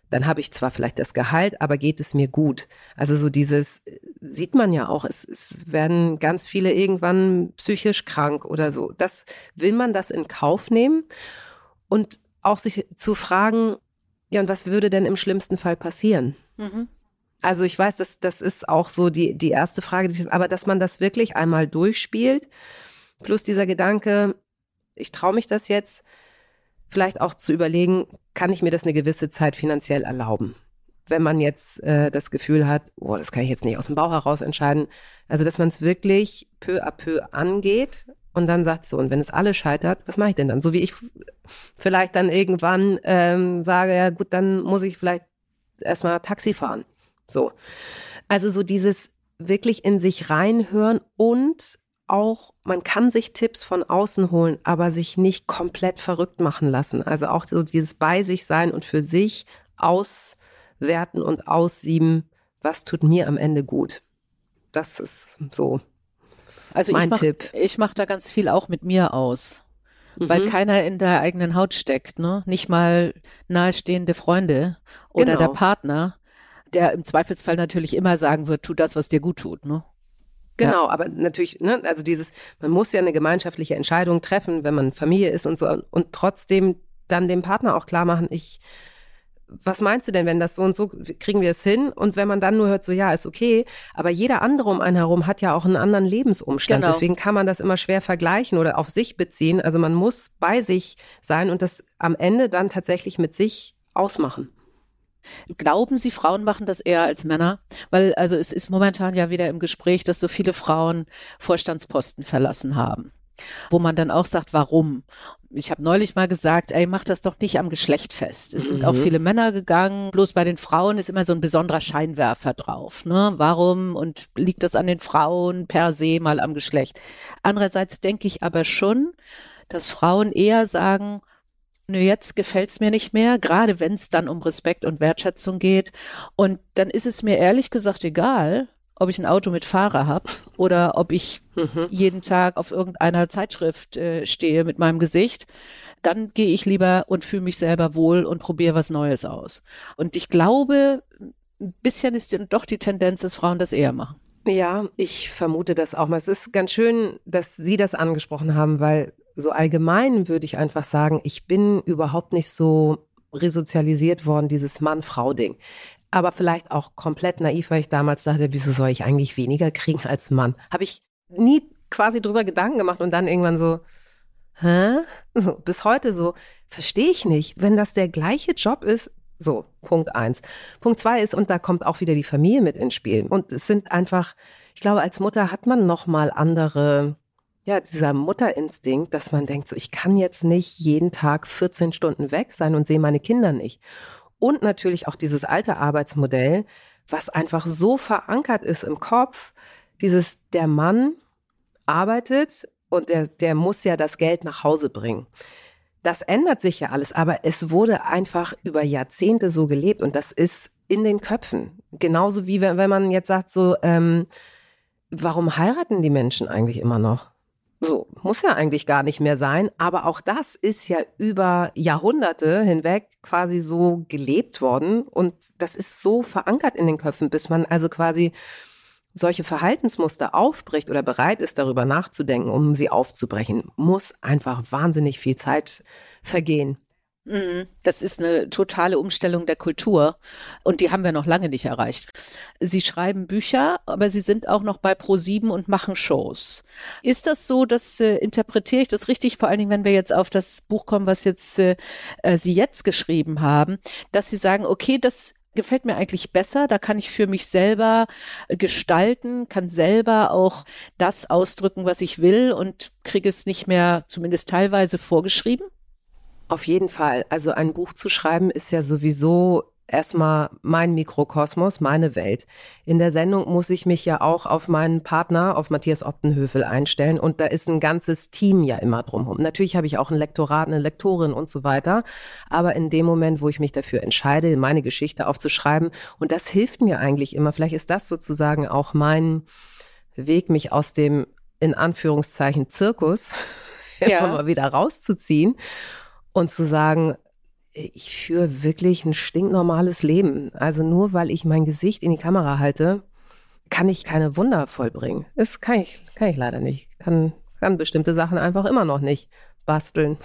dann habe ich zwar vielleicht das Gehalt, aber geht es mir gut? Also so dieses sieht man ja auch, es, es werden ganz viele irgendwann psychisch krank oder so. Das will man das in Kauf nehmen und auch sich zu fragen, ja, und was würde denn im schlimmsten Fall passieren? Mhm. Also ich weiß, das, das ist auch so die, die erste Frage, aber dass man das wirklich einmal durchspielt, plus dieser Gedanke, ich traue mich das jetzt, vielleicht auch zu überlegen, kann ich mir das eine gewisse Zeit finanziell erlauben? Wenn man jetzt äh, das Gefühl hat, oh, das kann ich jetzt nicht aus dem Bauch heraus entscheiden. Also, dass man es wirklich peu à peu angeht und dann sagt so, und wenn es alles scheitert, was mache ich denn dann? So wie ich vielleicht dann irgendwann ähm, sage, ja gut, dann muss ich vielleicht erstmal Taxi fahren. So. Also so dieses wirklich in sich reinhören und auch, man kann sich Tipps von außen holen, aber sich nicht komplett verrückt machen lassen. Also auch so dieses bei sich sein und für sich auswerten und aussieben, was tut mir am Ende gut. Das ist so also mein ich mach, Tipp. Ich mache da ganz viel auch mit mir aus. Mhm. Weil keiner in der eigenen Haut steckt, ne? Nicht mal nahestehende Freunde oder genau. der Partner, der im Zweifelsfall natürlich immer sagen wird, tu das, was dir gut tut, ne? Genau, ja. aber natürlich, ne, also dieses, man muss ja eine gemeinschaftliche Entscheidung treffen, wenn man Familie ist und so und trotzdem dann dem Partner auch klar machen, ich, was meinst du denn, wenn das so und so, kriegen wir es hin? Und wenn man dann nur hört, so ja, ist okay, aber jeder andere um einen herum hat ja auch einen anderen Lebensumstand. Genau. Deswegen kann man das immer schwer vergleichen oder auf sich beziehen. Also man muss bei sich sein und das am Ende dann tatsächlich mit sich ausmachen. Glauben Sie, Frauen machen das eher als Männer? Weil also es ist momentan ja wieder im Gespräch, dass so viele Frauen Vorstandsposten verlassen haben. Wo man dann auch sagt, warum? Ich habe neulich mal gesagt, ey, mach das doch nicht am Geschlecht fest. Es sind mhm. auch viele Männer gegangen, bloß bei den Frauen ist immer so ein besonderer Scheinwerfer drauf. Ne? Warum und liegt das an den Frauen per se mal am Geschlecht? Andererseits denke ich aber schon, dass Frauen eher sagen, nö, jetzt gefällt's mir nicht mehr, gerade wenn es dann um Respekt und Wertschätzung geht. Und dann ist es mir ehrlich gesagt egal, ob ich ein Auto mit Fahrer habe oder ob ich mhm. jeden Tag auf irgendeiner Zeitschrift äh, stehe mit meinem Gesicht. Dann gehe ich lieber und fühle mich selber wohl und probiere was Neues aus. Und ich glaube, ein bisschen ist doch die Tendenz, dass Frauen das eher machen. Ja, ich vermute das auch mal. Es ist ganz schön, dass Sie das angesprochen haben, weil so allgemein würde ich einfach sagen, ich bin überhaupt nicht so resozialisiert worden, dieses Mann-Frau-Ding. Aber vielleicht auch komplett naiv, weil ich damals dachte, wieso soll ich eigentlich weniger kriegen als Mann? Habe ich nie quasi drüber Gedanken gemacht und dann irgendwann so, hä? So, bis heute so, verstehe ich nicht. Wenn das der gleiche Job ist, so, Punkt eins. Punkt zwei ist, und da kommt auch wieder die Familie mit ins Spiel. Und es sind einfach, ich glaube, als Mutter hat man nochmal andere ja, dieser Mutterinstinkt, dass man denkt, so, ich kann jetzt nicht jeden Tag 14 Stunden weg sein und sehe meine Kinder nicht. Und natürlich auch dieses alte Arbeitsmodell, was einfach so verankert ist im Kopf, dieses, der Mann arbeitet und der, der muss ja das Geld nach Hause bringen. Das ändert sich ja alles, aber es wurde einfach über Jahrzehnte so gelebt und das ist in den Köpfen. Genauso wie wenn, wenn man jetzt sagt, so, ähm, warum heiraten die Menschen eigentlich immer noch? So, muss ja eigentlich gar nicht mehr sein, aber auch das ist ja über Jahrhunderte hinweg quasi so gelebt worden und das ist so verankert in den Köpfen, bis man also quasi solche Verhaltensmuster aufbricht oder bereit ist, darüber nachzudenken, um sie aufzubrechen, muss einfach wahnsinnig viel Zeit vergehen. Mhm. Das ist eine totale Umstellung der Kultur und die haben wir noch lange nicht erreicht. Sie schreiben Bücher, aber Sie sind auch noch bei Pro7 und machen Shows. Ist das so, dass äh, interpretiere ich das richtig, vor allen Dingen, wenn wir jetzt auf das Buch kommen, was jetzt äh, äh Sie jetzt geschrieben haben, dass Sie sagen, okay, das gefällt mir eigentlich besser. Da kann ich für mich selber äh, gestalten, kann selber auch das ausdrücken, was ich will und kriege es nicht mehr zumindest teilweise vorgeschrieben. Auf jeden Fall. Also ein Buch zu schreiben ist ja sowieso erstmal mein Mikrokosmos, meine Welt. In der Sendung muss ich mich ja auch auf meinen Partner, auf Matthias Optenhövel einstellen und da ist ein ganzes Team ja immer drumherum. Natürlich habe ich auch ein Lektorat, eine Lektorin und so weiter, aber in dem Moment, wo ich mich dafür entscheide, meine Geschichte aufzuschreiben und das hilft mir eigentlich immer, vielleicht ist das sozusagen auch mein Weg, mich aus dem in Anführungszeichen Zirkus (laughs) ja. immer mal wieder rauszuziehen und zu sagen, ich führe wirklich ein stinknormales Leben. Also nur weil ich mein Gesicht in die Kamera halte, kann ich keine Wunder vollbringen. Das kann ich, kann ich leider nicht. Kann, kann bestimmte Sachen einfach immer noch nicht basteln.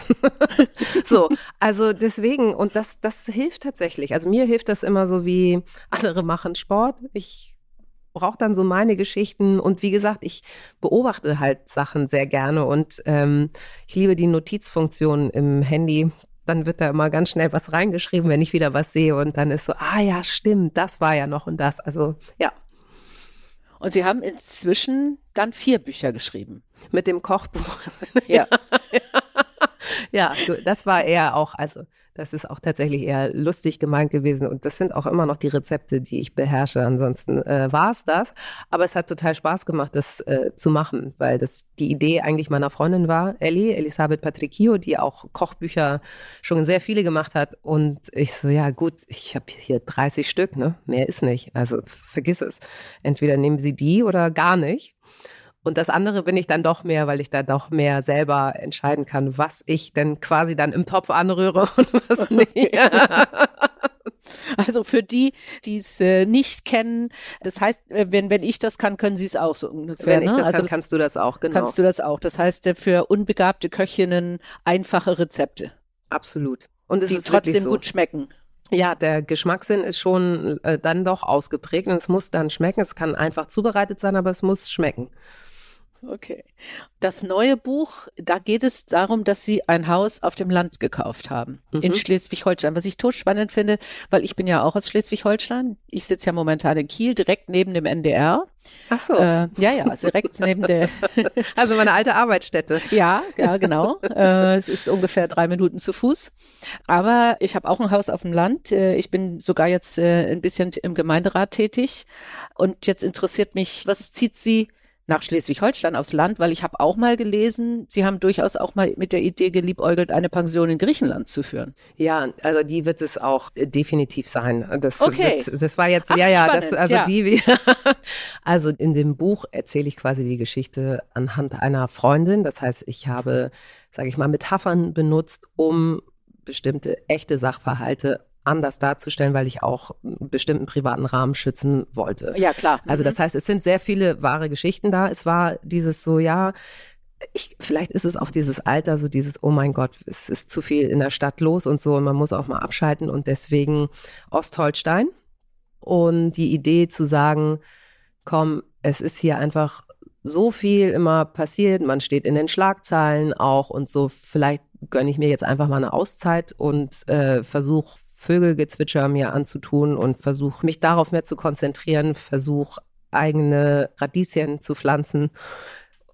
(laughs) so, also deswegen, und das, das hilft tatsächlich. Also mir hilft das immer so wie (laughs) andere machen Sport. Ich brauche dann so meine Geschichten und wie gesagt, ich beobachte halt Sachen sehr gerne und ähm, ich liebe die Notizfunktion im Handy. Dann wird da immer ganz schnell was reingeschrieben, wenn ich wieder was sehe und dann ist so, ah ja, stimmt, das war ja noch und das. Also ja. Und Sie haben inzwischen dann vier Bücher geschrieben. Mit dem Kochbuch. ja. (laughs) ja, das war eher auch, also das ist auch tatsächlich eher lustig gemeint gewesen und das sind auch immer noch die Rezepte, die ich beherrsche. Ansonsten äh, war es das. Aber es hat total Spaß gemacht, das äh, zu machen, weil das die Idee eigentlich meiner Freundin war, Ellie, Elisabeth Patricchio, die auch Kochbücher schon sehr viele gemacht hat. Und ich so, ja gut, ich habe hier 30 Stück, ne? Mehr ist nicht. Also vergiss es. Entweder nehmen Sie die oder gar nicht. Und das andere bin ich dann doch mehr, weil ich da doch mehr selber entscheiden kann, was ich denn quasi dann im Topf anrühre (laughs) und was (laughs) nicht. Also für die, die es äh, nicht kennen, das heißt, äh, wenn, wenn ich das kann, können sie es auch so ungefähr. Wenn ich ne? das also kann, kannst du das auch, genau. Kannst du das auch. Das heißt, äh, für unbegabte Köchinnen einfache Rezepte. Absolut. Und es die ist trotzdem so. gut schmecken. Ja, der Geschmackssinn ist schon äh, dann doch ausgeprägt und es muss dann schmecken. Es kann einfach zubereitet sein, aber es muss schmecken. Okay. Das neue Buch, da geht es darum, dass Sie ein Haus auf dem Land gekauft haben mhm. in Schleswig-Holstein, was ich spannend finde, weil ich bin ja auch aus Schleswig-Holstein. Ich sitze ja momentan in Kiel, direkt neben dem NDR. Ach so. Äh, ja, ja, direkt neben der. (laughs) Also meine alte Arbeitsstätte. ja, ja, genau. Äh, es ist ungefähr drei Minuten zu Fuß. Aber ich habe auch ein Haus auf dem Land. Äh, ich bin sogar jetzt äh, ein bisschen im Gemeinderat tätig. Und jetzt interessiert mich, was zieht Sie nach Schleswig-Holstein aufs Land, weil ich habe auch mal gelesen, Sie haben durchaus auch mal mit der Idee geliebäugelt, eine Pension in Griechenland zu führen. Ja, also die wird es auch definitiv sein. Das, okay. Wird, das war jetzt, Ach, ja, ja, spannend, das, also ja. die, (laughs) also in dem Buch erzähle ich quasi die Geschichte anhand einer Freundin. Das heißt, ich habe, sage ich mal, Metaphern benutzt, um bestimmte echte Sachverhalte anders darzustellen, weil ich auch einen bestimmten privaten Rahmen schützen wollte. Ja, klar. Also das mhm. heißt, es sind sehr viele wahre Geschichten da. Es war dieses so, ja, ich, vielleicht ist es auch dieses Alter, so dieses, oh mein Gott, es ist zu viel in der Stadt los und so und man muss auch mal abschalten und deswegen Ostholstein. Und die Idee zu sagen, komm, es ist hier einfach so viel immer passiert, man steht in den Schlagzeilen auch und so, vielleicht gönne ich mir jetzt einfach mal eine Auszeit und äh, versuche Vögelgezwitscher mir anzutun und versuche mich darauf mehr zu konzentrieren, versuche eigene Radieschen zu pflanzen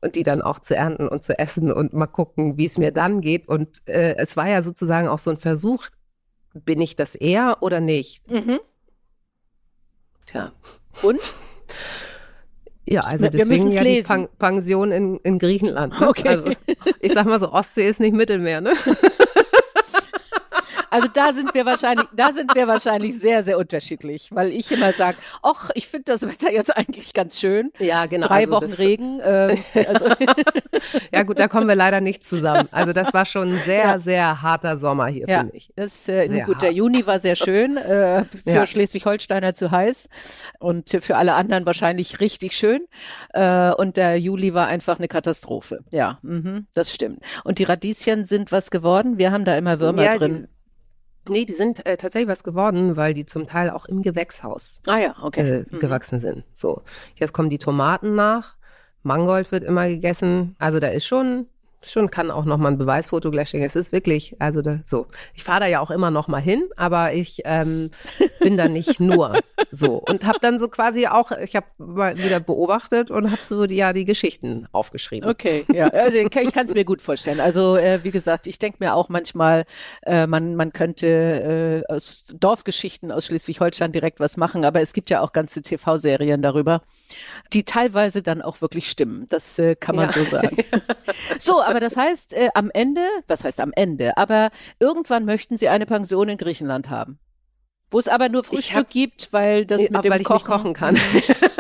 und die dann auch zu ernten und zu essen und mal gucken, wie es mir dann geht. Und äh, es war ja sozusagen auch so ein Versuch, bin ich das eher oder nicht? Mhm. Tja. Und? (laughs) Ja, also deswegen ja die Pen Pension in, in Griechenland. Ne? Okay. Also, ich sag mal so, Ostsee ist nicht Mittelmeer, ne? (laughs) Also da sind wir wahrscheinlich, da sind wir wahrscheinlich sehr, sehr unterschiedlich, weil ich immer sage, ach, ich finde das Wetter jetzt eigentlich ganz schön. Ja, genau. Drei also Wochen Regen. Äh, also. (laughs) ja gut, da kommen wir leider nicht zusammen. Also das war schon ein sehr, ja. sehr harter Sommer hier ja, für mich. Das, äh, sehr gut, hart. der Juni war sehr schön, äh, für ja. Schleswig-Holsteiner zu heiß und für alle anderen wahrscheinlich richtig schön. Äh, und der Juli war einfach eine Katastrophe. Ja, mhm, das stimmt. Und die Radieschen sind was geworden? Wir haben da immer Würmer drin. Nee, die sind äh, tatsächlich was geworden, weil die zum Teil auch im Gewächshaus ah, ja, okay. äh, mhm. gewachsen sind. So, jetzt kommen die Tomaten nach. Mangold wird immer gegessen. Also da ist schon schon kann auch noch mal ein Beweisfoto gleich schicken. Es ist wirklich, also da, so. Ich fahre da ja auch immer noch mal hin, aber ich ähm, bin da nicht (laughs) nur so und habe dann so quasi auch, ich habe mal wieder beobachtet und habe so die, ja die Geschichten aufgeschrieben. Okay, ja, äh, (laughs) ich kann es mir gut vorstellen. Also äh, wie gesagt, ich denke mir auch manchmal, äh, man man könnte äh, aus Dorfgeschichten aus Schleswig-Holstein direkt was machen, aber es gibt ja auch ganze TV-Serien darüber, die teilweise dann auch wirklich stimmen. Das äh, kann man ja. so sagen. (laughs) So, aber das heißt, äh, am Ende, was heißt am Ende, aber irgendwann möchten Sie eine Pension in Griechenland haben. Wo es aber nur Frühstück hab, gibt, weil das mit dem weil Kochen, ich nicht kochen kann. (laughs)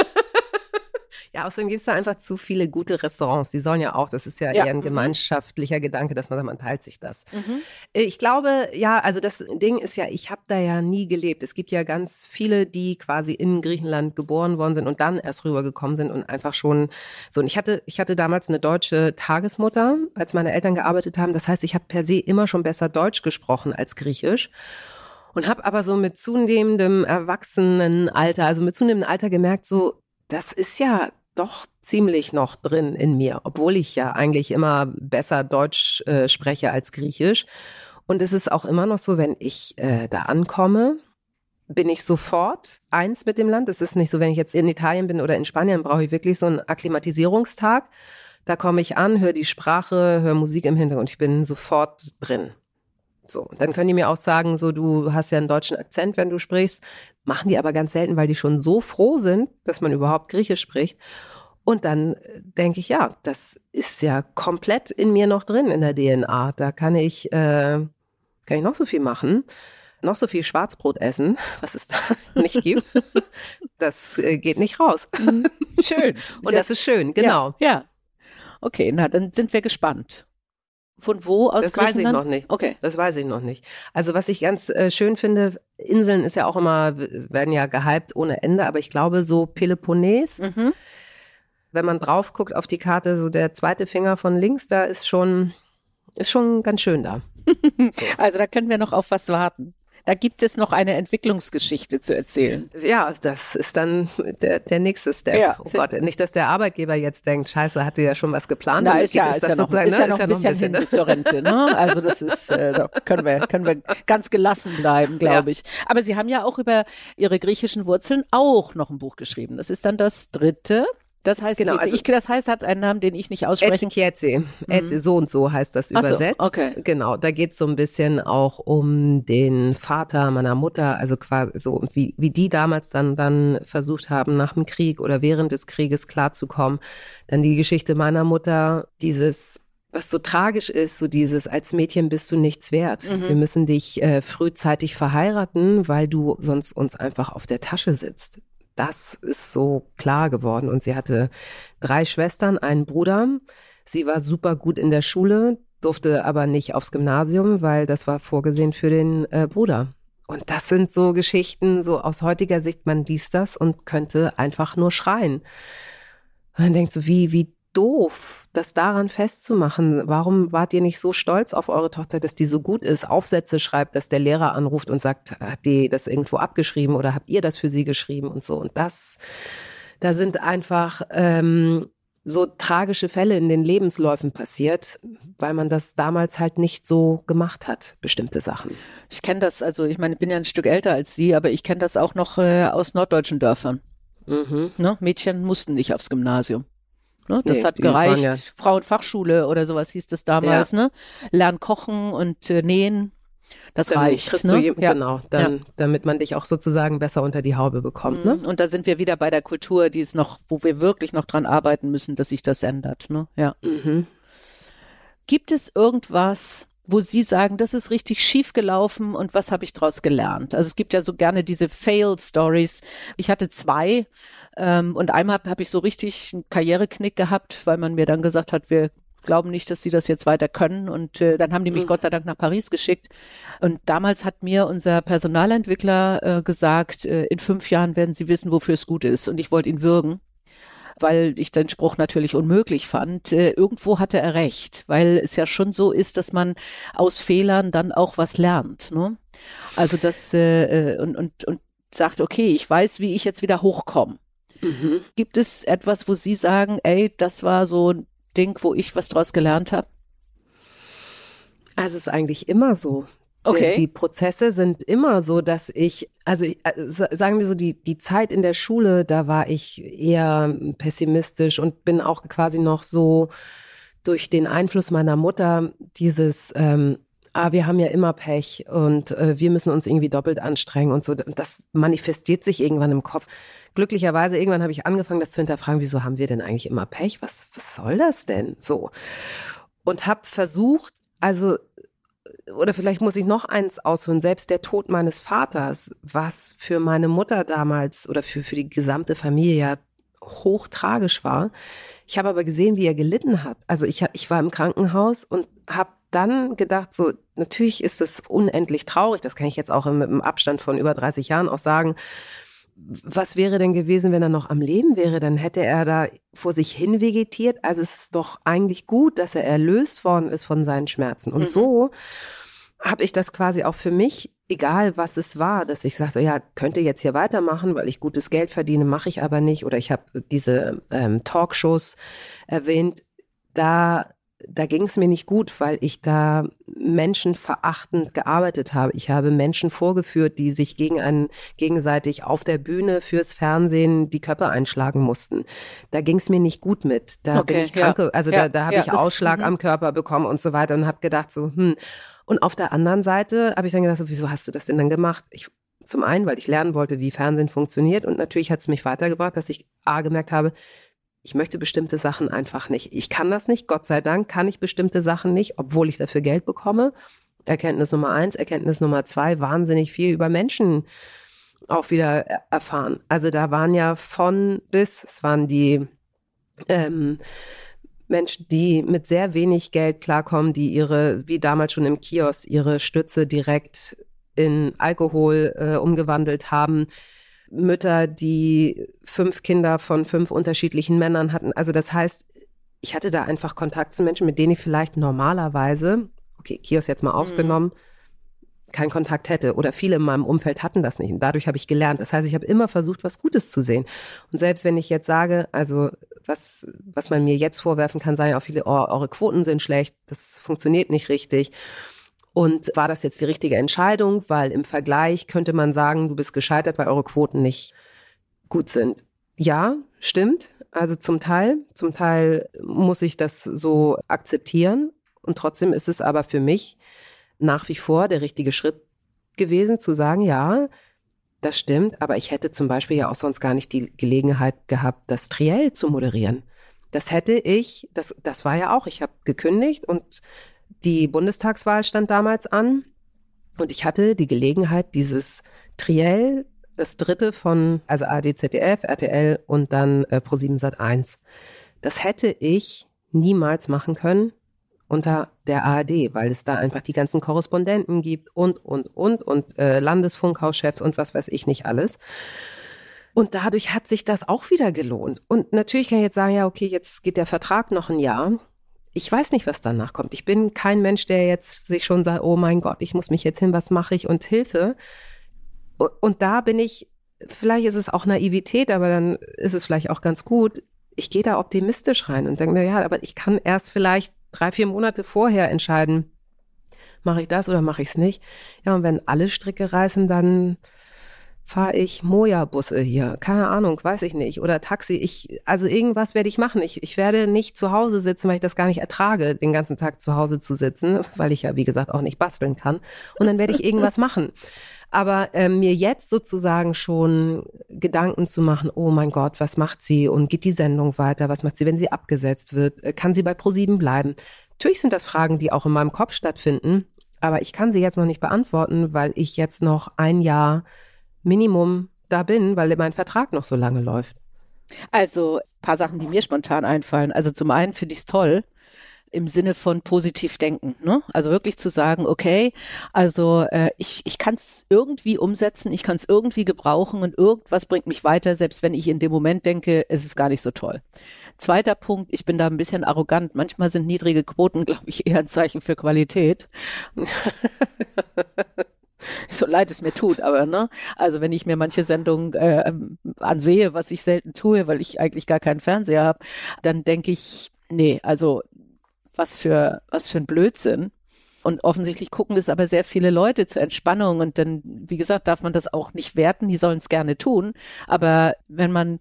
Ja, außerdem gibt es da einfach zu viele gute Restaurants. Die sollen ja auch, das ist ja, ja. eher ein mhm. gemeinschaftlicher Gedanke, dass man sagt, man teilt sich das. Mhm. Ich glaube, ja, also das Ding ist ja, ich habe da ja nie gelebt. Es gibt ja ganz viele, die quasi in Griechenland geboren worden sind und dann erst rübergekommen sind und einfach schon so. Und ich hatte, ich hatte damals eine deutsche Tagesmutter, als meine Eltern gearbeitet haben. Das heißt, ich habe per se immer schon besser Deutsch gesprochen als Griechisch und habe aber so mit zunehmendem Erwachsenenalter, also mit zunehmendem Alter gemerkt, so das ist ja doch ziemlich noch drin in mir, obwohl ich ja eigentlich immer besser Deutsch äh, spreche als Griechisch. Und es ist auch immer noch so, wenn ich äh, da ankomme, bin ich sofort eins mit dem Land. Es ist nicht so, wenn ich jetzt in Italien bin oder in Spanien, brauche ich wirklich so einen Akklimatisierungstag. Da komme ich an, höre die Sprache, höre Musik im Hintergrund. Ich bin sofort drin. So, dann können die mir auch sagen, so du hast ja einen deutschen Akzent, wenn du sprichst. Machen die aber ganz selten, weil die schon so froh sind, dass man überhaupt Griechisch spricht. Und dann äh, denke ich, ja, das ist ja komplett in mir noch drin in der DNA. Da kann ich, äh, kann ich noch so viel machen, noch so viel Schwarzbrot essen, (laughs) was es da (laughs) nicht gibt. Das äh, geht nicht raus. Mhm. Schön. (laughs) Und das, das ist schön, genau. Ja, ja. Okay, na dann sind wir gespannt. Von wo aus Das weiß ich noch nicht. Okay. Das weiß ich noch nicht. Also was ich ganz äh, schön finde, Inseln ist ja auch immer, werden ja gehypt ohne Ende, aber ich glaube so Peloponnes, mhm. wenn man drauf guckt auf die Karte, so der zweite Finger von links, da ist schon, ist schon ganz schön da. (laughs) so. Also da können wir noch auf was warten. Da gibt es noch eine Entwicklungsgeschichte zu erzählen. Ja, das ist dann der, der nächste Step. Ja. Oh Gott, nicht, dass der Arbeitgeber jetzt denkt, scheiße, hatte ja schon was geplant. Da ist ja, ist, ja noch, ist ja noch ein bisschen, hin bis zur Rente. Ne? Also das ist, äh, da können wir, können wir ganz gelassen bleiben, glaube ich. Aber Sie haben ja auch über Ihre griechischen Wurzeln auch noch ein Buch geschrieben. Das ist dann das dritte. Das heißt, genau, also ich, das heißt, hat einen Namen, den ich nicht aussprechen kann. Eze, mhm. so und so heißt das übersetzt. So, okay. Genau, da geht es so ein bisschen auch um den Vater meiner Mutter, also quasi so, wie, wie die damals dann, dann versucht haben, nach dem Krieg oder während des Krieges klarzukommen. Dann die Geschichte meiner Mutter, dieses was so tragisch ist, so dieses, als Mädchen bist du nichts wert. Mhm. Wir müssen dich äh, frühzeitig verheiraten, weil du sonst uns einfach auf der Tasche sitzt das ist so klar geworden. Und sie hatte drei Schwestern, einen Bruder. Sie war super gut in der Schule, durfte aber nicht aufs Gymnasium, weil das war vorgesehen für den äh, Bruder. Und das sind so Geschichten, so aus heutiger Sicht, man liest das und könnte einfach nur schreien. Man denkt so, wie, wie doof, das daran festzumachen. Warum wart ihr nicht so stolz auf eure Tochter, dass die so gut ist, Aufsätze schreibt, dass der Lehrer anruft und sagt, hat die das irgendwo abgeschrieben oder habt ihr das für sie geschrieben und so. Und das, da sind einfach ähm, so tragische Fälle in den Lebensläufen passiert, weil man das damals halt nicht so gemacht hat, bestimmte Sachen. Ich kenne das, also ich meine, ich bin ja ein Stück älter als Sie, aber ich kenne das auch noch äh, aus norddeutschen Dörfern. Mhm. Ne? Mädchen mussten nicht aufs Gymnasium. Ne? Das nee, hat gereicht. Ja Frauenfachschule oder sowas hieß das damals. Ja. Ne? Lernen kochen und äh, nähen. Das dann reicht. Kriegst ne? du je, ja. Genau, dann, ja. damit man dich auch sozusagen besser unter die Haube bekommt. Ne? Mhm. Und da sind wir wieder bei der Kultur, die ist noch, wo wir wirklich noch dran arbeiten müssen, dass sich das ändert. Ne? Ja. Mhm. Gibt es irgendwas, wo Sie sagen, das ist richtig schief gelaufen und was habe ich daraus gelernt? Also es gibt ja so gerne diese Fail-Stories. Ich hatte zwei ähm, und einmal habe ich so richtig einen Karriereknick gehabt, weil man mir dann gesagt hat, wir glauben nicht, dass sie das jetzt weiter können. Und äh, dann haben die mich mhm. Gott sei Dank nach Paris geschickt. Und damals hat mir unser Personalentwickler äh, gesagt, äh, in fünf Jahren werden sie wissen, wofür es gut ist. Und ich wollte ihn würgen. Weil ich den Spruch natürlich unmöglich fand. Äh, irgendwo hatte er recht, weil es ja schon so ist, dass man aus Fehlern dann auch was lernt. Ne? Also das äh, äh und, und, und sagt, okay, ich weiß, wie ich jetzt wieder hochkomme. Mhm. Gibt es etwas, wo Sie sagen, ey, das war so ein Ding, wo ich was draus gelernt habe? Also es ist eigentlich immer so. Okay. Die, die, Prozesse sind immer so, dass ich, also äh, sagen wir so, die, die Zeit in der Schule, da war ich eher pessimistisch und bin auch quasi noch so durch den Einfluss meiner Mutter dieses, ähm, ah, wir haben ja immer Pech und äh, wir müssen uns irgendwie doppelt anstrengen und so. Das manifestiert sich irgendwann im Kopf. Glücklicherweise, irgendwann habe ich angefangen, das zu hinterfragen, wieso haben wir denn eigentlich immer Pech? Was, was soll das denn? So. Und habe versucht, also oder vielleicht muss ich noch eins ausholen, selbst der Tod meines Vaters, was für meine Mutter damals oder für, für die gesamte Familie ja hochtragisch war. Ich habe aber gesehen, wie er gelitten hat. Also ich, ich war im Krankenhaus und habe dann gedacht, so natürlich ist es unendlich traurig, das kann ich jetzt auch im, im Abstand von über 30 Jahren auch sagen. Was wäre denn gewesen, wenn er noch am Leben wäre? Dann hätte er da vor sich hin vegetiert. Also es ist doch eigentlich gut, dass er erlöst worden ist von seinen Schmerzen. Und mhm. so habe ich das quasi auch für mich, egal was es war, dass ich sagte, ja, könnte jetzt hier weitermachen, weil ich gutes Geld verdiene, mache ich aber nicht. Oder ich habe diese ähm, Talkshows erwähnt. Da da ging es mir nicht gut, weil ich da menschenverachtend gearbeitet habe. Ich habe Menschen vorgeführt, die sich gegen einen gegenseitig auf der Bühne fürs Fernsehen die Köpfe einschlagen mussten. Da ging es mir nicht gut mit. Da okay, bin ich kranke, ja, also ja, da, da habe ja, ich Ausschlag mhm. am Körper bekommen und so weiter und habe gedacht so, hm. Und auf der anderen Seite habe ich dann gedacht, so, wieso hast du das denn dann gemacht? Ich zum einen, weil ich lernen wollte, wie Fernsehen funktioniert und natürlich hat es mich weitergebracht, dass ich A gemerkt habe, ich möchte bestimmte Sachen einfach nicht. Ich kann das nicht, Gott sei Dank kann ich bestimmte Sachen nicht, obwohl ich dafür Geld bekomme. Erkenntnis Nummer eins, Erkenntnis Nummer zwei, wahnsinnig viel über Menschen auch wieder erfahren. Also da waren ja von bis, es waren die ähm, Menschen, die mit sehr wenig Geld klarkommen, die ihre, wie damals schon im Kiosk, ihre Stütze direkt in Alkohol äh, umgewandelt haben, Mütter, die fünf Kinder von fünf unterschiedlichen Männern hatten. Also das heißt, ich hatte da einfach Kontakt zu Menschen, mit denen ich vielleicht normalerweise, okay, Kios jetzt mal ausgenommen, mhm. keinen Kontakt hätte. Oder viele in meinem Umfeld hatten das nicht. Und dadurch habe ich gelernt. Das heißt, ich habe immer versucht, was Gutes zu sehen. Und selbst wenn ich jetzt sage, also was, was man mir jetzt vorwerfen kann, sagen ja auch viele, oh, eure Quoten sind schlecht, das funktioniert nicht richtig. Und war das jetzt die richtige Entscheidung? Weil im Vergleich könnte man sagen, du bist gescheitert, weil eure Quoten nicht gut sind. Ja, stimmt. Also zum Teil. Zum Teil muss ich das so akzeptieren. Und trotzdem ist es aber für mich nach wie vor der richtige Schritt gewesen, zu sagen, ja, das stimmt, aber ich hätte zum Beispiel ja auch sonst gar nicht die Gelegenheit gehabt, das Triell zu moderieren. Das hätte ich, das, das war ja auch, ich habe gekündigt und die Bundestagswahl stand damals an und ich hatte die Gelegenheit, dieses Triell, das dritte von, also ARD, ZDF, RTL und dann äh, Pro7 Sat 1. Das hätte ich niemals machen können unter der ARD, weil es da einfach die ganzen Korrespondenten gibt und, und, und, und äh, Landesfunkhauschefs und was weiß ich nicht alles. Und dadurch hat sich das auch wieder gelohnt. Und natürlich kann ich jetzt sagen, ja, okay, jetzt geht der Vertrag noch ein Jahr ich weiß nicht, was danach kommt. Ich bin kein Mensch, der jetzt sich schon sagt, oh mein Gott, ich muss mich jetzt hin, was mache ich und Hilfe. Und da bin ich, vielleicht ist es auch Naivität, aber dann ist es vielleicht auch ganz gut. Ich gehe da optimistisch rein und denke mir, ja, aber ich kann erst vielleicht drei, vier Monate vorher entscheiden, mache ich das oder mache ich es nicht. Ja, und wenn alle Stricke reißen, dann fahre ich Moja-Busse hier, keine Ahnung, weiß ich nicht, oder Taxi. Ich, also irgendwas werde ich machen. Ich, ich werde nicht zu Hause sitzen, weil ich das gar nicht ertrage, den ganzen Tag zu Hause zu sitzen, weil ich ja, wie gesagt, auch nicht basteln kann. Und dann werde ich irgendwas machen. Aber äh, mir jetzt sozusagen schon Gedanken zu machen, oh mein Gott, was macht sie und geht die Sendung weiter? Was macht sie, wenn sie abgesetzt wird? Äh, kann sie bei ProSieben bleiben? Natürlich sind das Fragen, die auch in meinem Kopf stattfinden, aber ich kann sie jetzt noch nicht beantworten, weil ich jetzt noch ein Jahr Minimum da bin, weil mein Vertrag noch so lange läuft. Also paar Sachen, die mir spontan einfallen. Also zum einen finde ich es toll, im Sinne von positiv denken. Ne? Also wirklich zu sagen, okay, also äh, ich, ich kann es irgendwie umsetzen, ich kann es irgendwie gebrauchen und irgendwas bringt mich weiter, selbst wenn ich in dem Moment denke, es ist gar nicht so toll. Zweiter Punkt, ich bin da ein bisschen arrogant. Manchmal sind niedrige Quoten, (laughs) glaube ich, eher ein Zeichen für Qualität. (laughs) (laughs) so leid es mir tut, aber ne, also wenn ich mir manche Sendungen äh, ansehe, was ich selten tue, weil ich eigentlich gar keinen Fernseher habe, dann denke ich, nee, also was für was für ein Blödsinn. Und offensichtlich gucken es aber sehr viele Leute zur Entspannung. Und dann, wie gesagt, darf man das auch nicht werten. Die sollen es gerne tun. Aber wenn man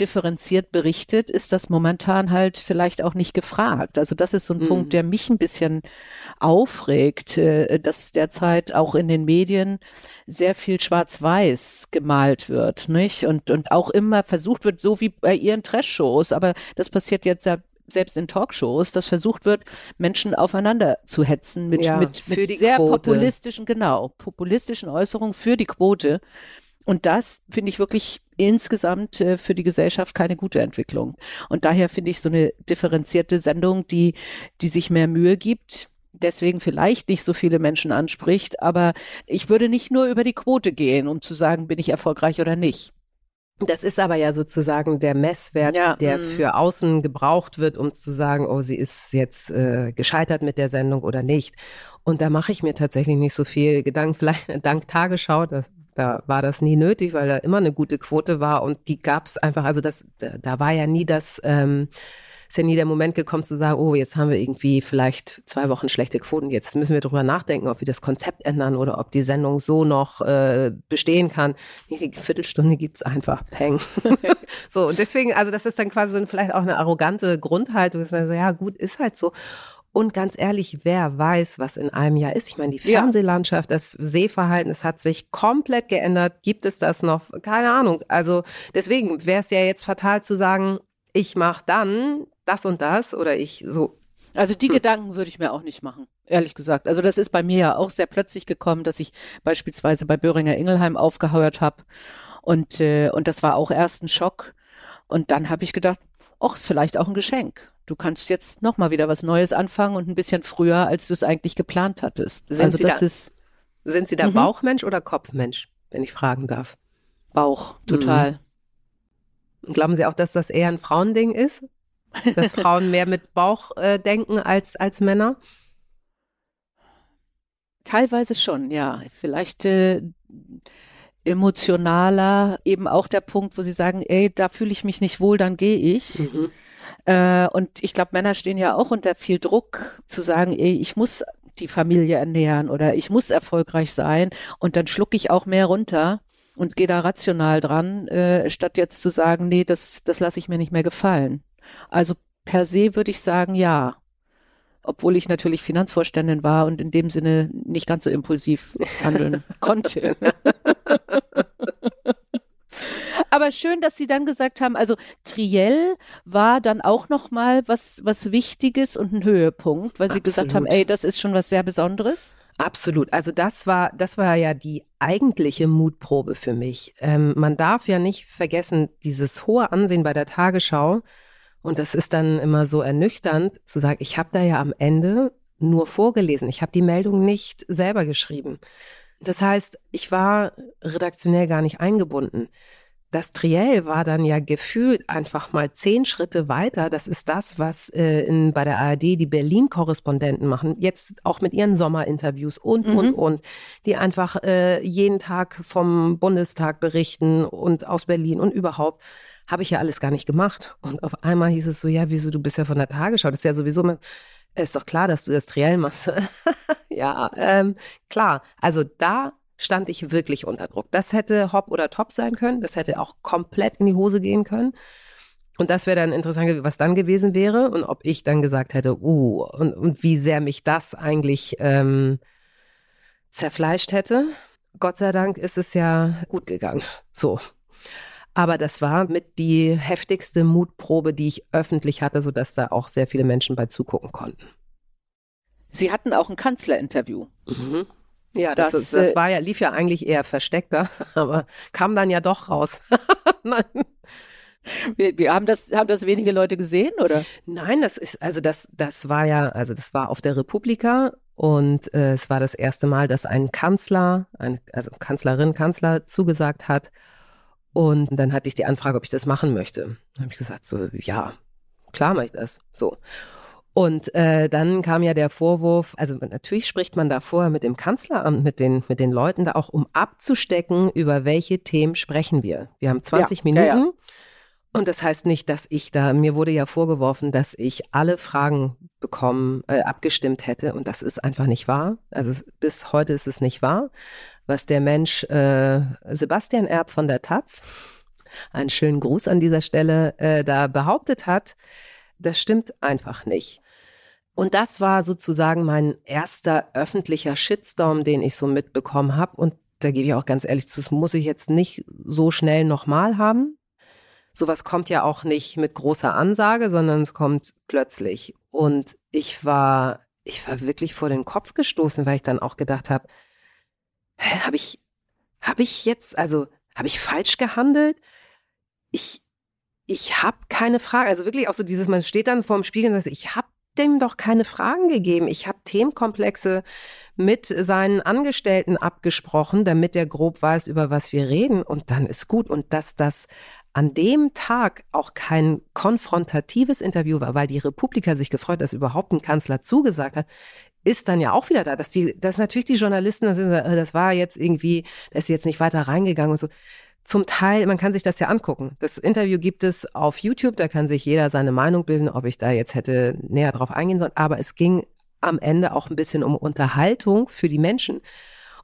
differenziert berichtet, ist das momentan halt vielleicht auch nicht gefragt. Also das ist so ein mhm. Punkt, der mich ein bisschen aufregt, äh, dass derzeit auch in den Medien sehr viel schwarz-weiß gemalt wird, nicht? Und, und auch immer versucht wird, so wie bei ihren Trash-Shows. Aber das passiert jetzt ja selbst in Talkshows, dass versucht wird, Menschen aufeinander zu hetzen mit, ja, mit, mit sehr Quote. populistischen, genau, populistischen Äußerungen für die Quote. Und das finde ich wirklich insgesamt äh, für die Gesellschaft keine gute Entwicklung. Und daher finde ich so eine differenzierte Sendung, die, die sich mehr Mühe gibt, deswegen vielleicht nicht so viele Menschen anspricht, aber ich würde nicht nur über die Quote gehen, um zu sagen, bin ich erfolgreich oder nicht. Das ist aber ja sozusagen der Messwert, ja, der mh. für außen gebraucht wird, um zu sagen, oh, sie ist jetzt äh, gescheitert mit der Sendung oder nicht. Und da mache ich mir tatsächlich nicht so viel Gedanken. (laughs) Vielleicht dank Tagesschau, da, da war das nie nötig, weil da immer eine gute Quote war und die gab es einfach. Also das, da, da war ja nie das. Ähm, ist ja nie der Moment gekommen zu sagen, oh, jetzt haben wir irgendwie vielleicht zwei Wochen schlechte Quoten, jetzt müssen wir drüber nachdenken, ob wir das Konzept ändern oder ob die Sendung so noch äh, bestehen kann. Nee, die Viertelstunde gibt's einfach, peng. (laughs) so, und deswegen, also das ist dann quasi so vielleicht auch eine arrogante Grundhaltung, dass man so, ja gut, ist halt so. Und ganz ehrlich, wer weiß, was in einem Jahr ist? Ich meine, die Fernsehlandschaft, das Sehverhalten, es hat sich komplett geändert. Gibt es das noch? Keine Ahnung. Also deswegen wäre es ja jetzt fatal zu sagen, ich mache dann das und das oder ich so. Also die hm. Gedanken würde ich mir auch nicht machen, ehrlich gesagt. Also das ist bei mir ja auch sehr plötzlich gekommen, dass ich beispielsweise bei Böhringer Ingelheim aufgeheuert habe und äh, und das war auch erst ein Schock. Und dann habe ich gedacht, ach, ist vielleicht auch ein Geschenk. Du kannst jetzt noch mal wieder was Neues anfangen und ein bisschen früher, als du es eigentlich geplant hattest. Sind also Sie das da, ist. Sind Sie da mhm. Bauchmensch oder Kopfmensch, wenn ich fragen darf? Bauch, total. Mhm. Glauben Sie auch, dass das eher ein Frauending ist? Dass Frauen mehr mit Bauch äh, denken als, als Männer? Teilweise schon, ja. Vielleicht äh, emotionaler, eben auch der Punkt, wo sie sagen, ey, da fühle ich mich nicht wohl, dann gehe ich. Mhm. Äh, und ich glaube, Männer stehen ja auch unter viel Druck zu sagen, ey, ich muss die Familie ernähren oder ich muss erfolgreich sein und dann schlucke ich auch mehr runter und gehe da rational dran, äh, statt jetzt zu sagen, nee, das, das lasse ich mir nicht mehr gefallen. Also per se würde ich sagen, ja. Obwohl ich natürlich Finanzvorständin war und in dem Sinne nicht ganz so impulsiv handeln (laughs) konnte. Aber schön, dass Sie dann gesagt haben, also Triell war dann auch noch mal was was Wichtiges und ein Höhepunkt, weil Sie Absolut. gesagt haben, ey, das ist schon was sehr Besonderes. Absolut. Also das war, das war ja die eigentliche Mutprobe für mich. Ähm, man darf ja nicht vergessen, dieses hohe Ansehen bei der Tagesschau und das ist dann immer so ernüchternd zu sagen, ich habe da ja am Ende nur vorgelesen. Ich habe die Meldung nicht selber geschrieben. Das heißt, ich war redaktionell gar nicht eingebunden. Das Triell war dann ja gefühlt einfach mal zehn Schritte weiter. Das ist das, was äh, in, bei der ARD die Berlin-Korrespondenten machen. Jetzt auch mit ihren Sommerinterviews und, mhm. und, und. Die einfach äh, jeden Tag vom Bundestag berichten und aus Berlin und überhaupt. Habe ich ja alles gar nicht gemacht. Und auf einmal hieß es so, ja, wieso, du bist ja von der Tagesschau. Das ist ja sowieso mal, ist doch klar, dass du das Triell machst. (laughs) ja, ähm, klar. Also da stand ich wirklich unter Druck. Das hätte hopp oder top sein können. Das hätte auch komplett in die Hose gehen können. Und das wäre dann interessant, was dann gewesen wäre und ob ich dann gesagt hätte, uh, und, und wie sehr mich das eigentlich ähm, zerfleischt hätte. Gott sei Dank ist es ja gut gegangen. So. Aber das war mit die heftigste Mutprobe, die ich öffentlich hatte, sodass da auch sehr viele Menschen bei zugucken konnten. Sie hatten auch ein Kanzlerinterview. Mhm. Ja, das, das, das, äh, war ja, lief ja eigentlich eher versteckter, (laughs) aber kam dann ja doch raus. (laughs) Nein. Wir, wir, haben das, haben das wenige Leute gesehen, oder? Nein, das ist, also das, das war ja, also das war auf der Republika und äh, es war das erste Mal, dass ein Kanzler, ein, also Kanzlerin, Kanzler zugesagt hat. Und dann hatte ich die Anfrage, ob ich das machen möchte. Dann habe ich gesagt, so, ja, klar mache ich das. So. Und äh, dann kam ja der Vorwurf, also natürlich spricht man da vorher mit dem Kanzleramt, mit den, mit den Leuten da auch, um abzustecken, über welche Themen sprechen wir. Wir haben 20 ja, Minuten. Ja, ja. Und das heißt nicht, dass ich da, mir wurde ja vorgeworfen, dass ich alle Fragen bekommen, äh, abgestimmt hätte. Und das ist einfach nicht wahr. Also bis heute ist es nicht wahr. Was der Mensch äh, Sebastian Erb von der Taz, einen schönen Gruß an dieser Stelle, äh, da behauptet hat, das stimmt einfach nicht. Und das war sozusagen mein erster öffentlicher Shitstorm, den ich so mitbekommen habe. Und da gebe ich auch ganz ehrlich zu, das muss ich jetzt nicht so schnell nochmal haben sowas kommt ja auch nicht mit großer Ansage, sondern es kommt plötzlich. Und ich war, ich war wirklich vor den Kopf gestoßen, weil ich dann auch gedacht habe, hä, habe ich, habe ich jetzt, also habe ich falsch gehandelt? Ich, ich habe keine Frage. Also wirklich auch so dieses, man steht dann vorm Spiegel und sagt, ich habe dem doch keine Fragen gegeben. Ich habe Themenkomplexe mit seinen Angestellten abgesprochen, damit er grob weiß, über was wir reden. Und dann ist gut. Und dass das an dem Tag auch kein konfrontatives Interview war, weil die Republika sich gefreut, dass überhaupt ein Kanzler zugesagt hat, ist dann ja auch wieder da, dass die, dass natürlich die Journalisten, das, äh, das war jetzt irgendwie, da ist jetzt nicht weiter reingegangen und so. Zum Teil, man kann sich das ja angucken. Das Interview gibt es auf YouTube, da kann sich jeder seine Meinung bilden, ob ich da jetzt hätte näher drauf eingehen sollen. Aber es ging am Ende auch ein bisschen um Unterhaltung für die Menschen.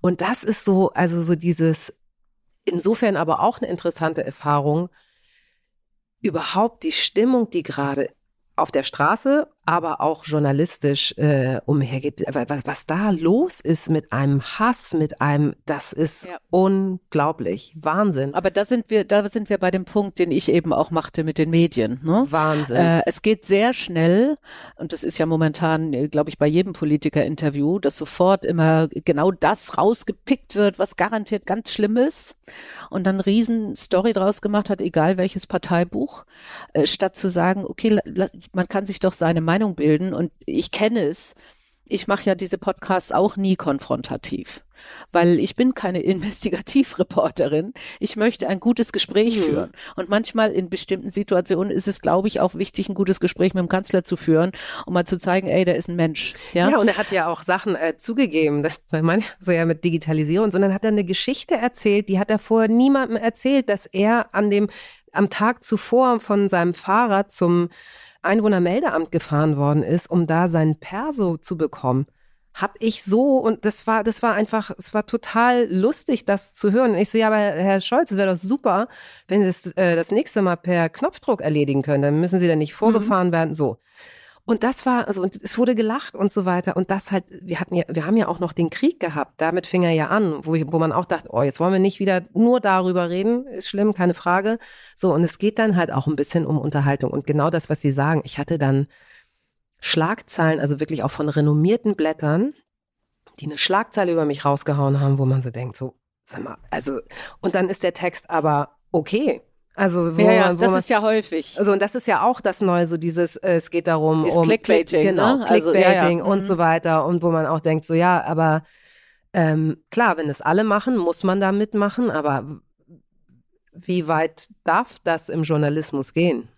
Und das ist so, also so dieses, Insofern aber auch eine interessante Erfahrung, überhaupt die Stimmung, die gerade auf der Straße, aber auch journalistisch äh, umhergeht. Was, was da los ist mit einem Hass, mit einem, das ist ja. unglaublich. Wahnsinn. Aber da sind wir, da sind wir bei dem Punkt, den ich eben auch machte mit den Medien. Ne? Wahnsinn. Äh, es geht sehr schnell, und das ist ja momentan, äh, glaube ich, bei jedem Politiker-Interview, dass sofort immer genau das rausgepickt wird, was garantiert ganz schlimm ist. Und dann riesen Story draus gemacht hat, egal welches Parteibuch, äh, statt zu sagen, okay, man kann sich doch seine Meinung Meinung bilden und ich kenne es. Ich mache ja diese Podcasts auch nie konfrontativ, weil ich bin keine (laughs) Investigativreporterin. Ich möchte ein gutes Gespräch mhm. führen. Und manchmal in bestimmten Situationen ist es, glaube ich, auch wichtig, ein gutes Gespräch mit dem Kanzler zu führen, um mal zu zeigen, ey, der ist ein Mensch. Ja, ja und er hat ja auch Sachen äh, zugegeben, das, (laughs) weil manchmal so ja mit Digitalisierung, sondern hat er eine Geschichte erzählt, die hat er vorher niemandem erzählt, dass er an dem am Tag zuvor von seinem Fahrrad zum Einwohnermeldeamt gefahren worden ist, um da sein Perso zu bekommen, hab ich so und das war das war einfach es war total lustig das zu hören. Ich so ja, aber Herr Scholz, es wäre doch super, wenn Sie das, äh, das nächste Mal per Knopfdruck erledigen können, dann müssen Sie da nicht vorgefahren mhm. werden so. Und das war, also, und es wurde gelacht und so weiter. Und das halt, wir hatten ja, wir haben ja auch noch den Krieg gehabt. Damit fing er ja an, wo, ich, wo man auch dachte, oh, jetzt wollen wir nicht wieder nur darüber reden. Ist schlimm, keine Frage. So, und es geht dann halt auch ein bisschen um Unterhaltung. Und genau das, was Sie sagen. Ich hatte dann Schlagzeilen, also wirklich auch von renommierten Blättern, die eine Schlagzeile über mich rausgehauen haben, wo man so denkt, so, sag mal, also, und dann ist der Text aber okay. Also wo ja, ja, man, wo das man, ist ja häufig. Also und das ist ja auch das Neue, so dieses, äh, es geht darum, dieses um Clickbaiting, genau, ne? Clickbaiting also, ja, ja. und mhm. so weiter und wo man auch denkt, so ja, aber ähm, klar, wenn es alle machen, muss man da mitmachen, aber wie weit darf das im Journalismus gehen?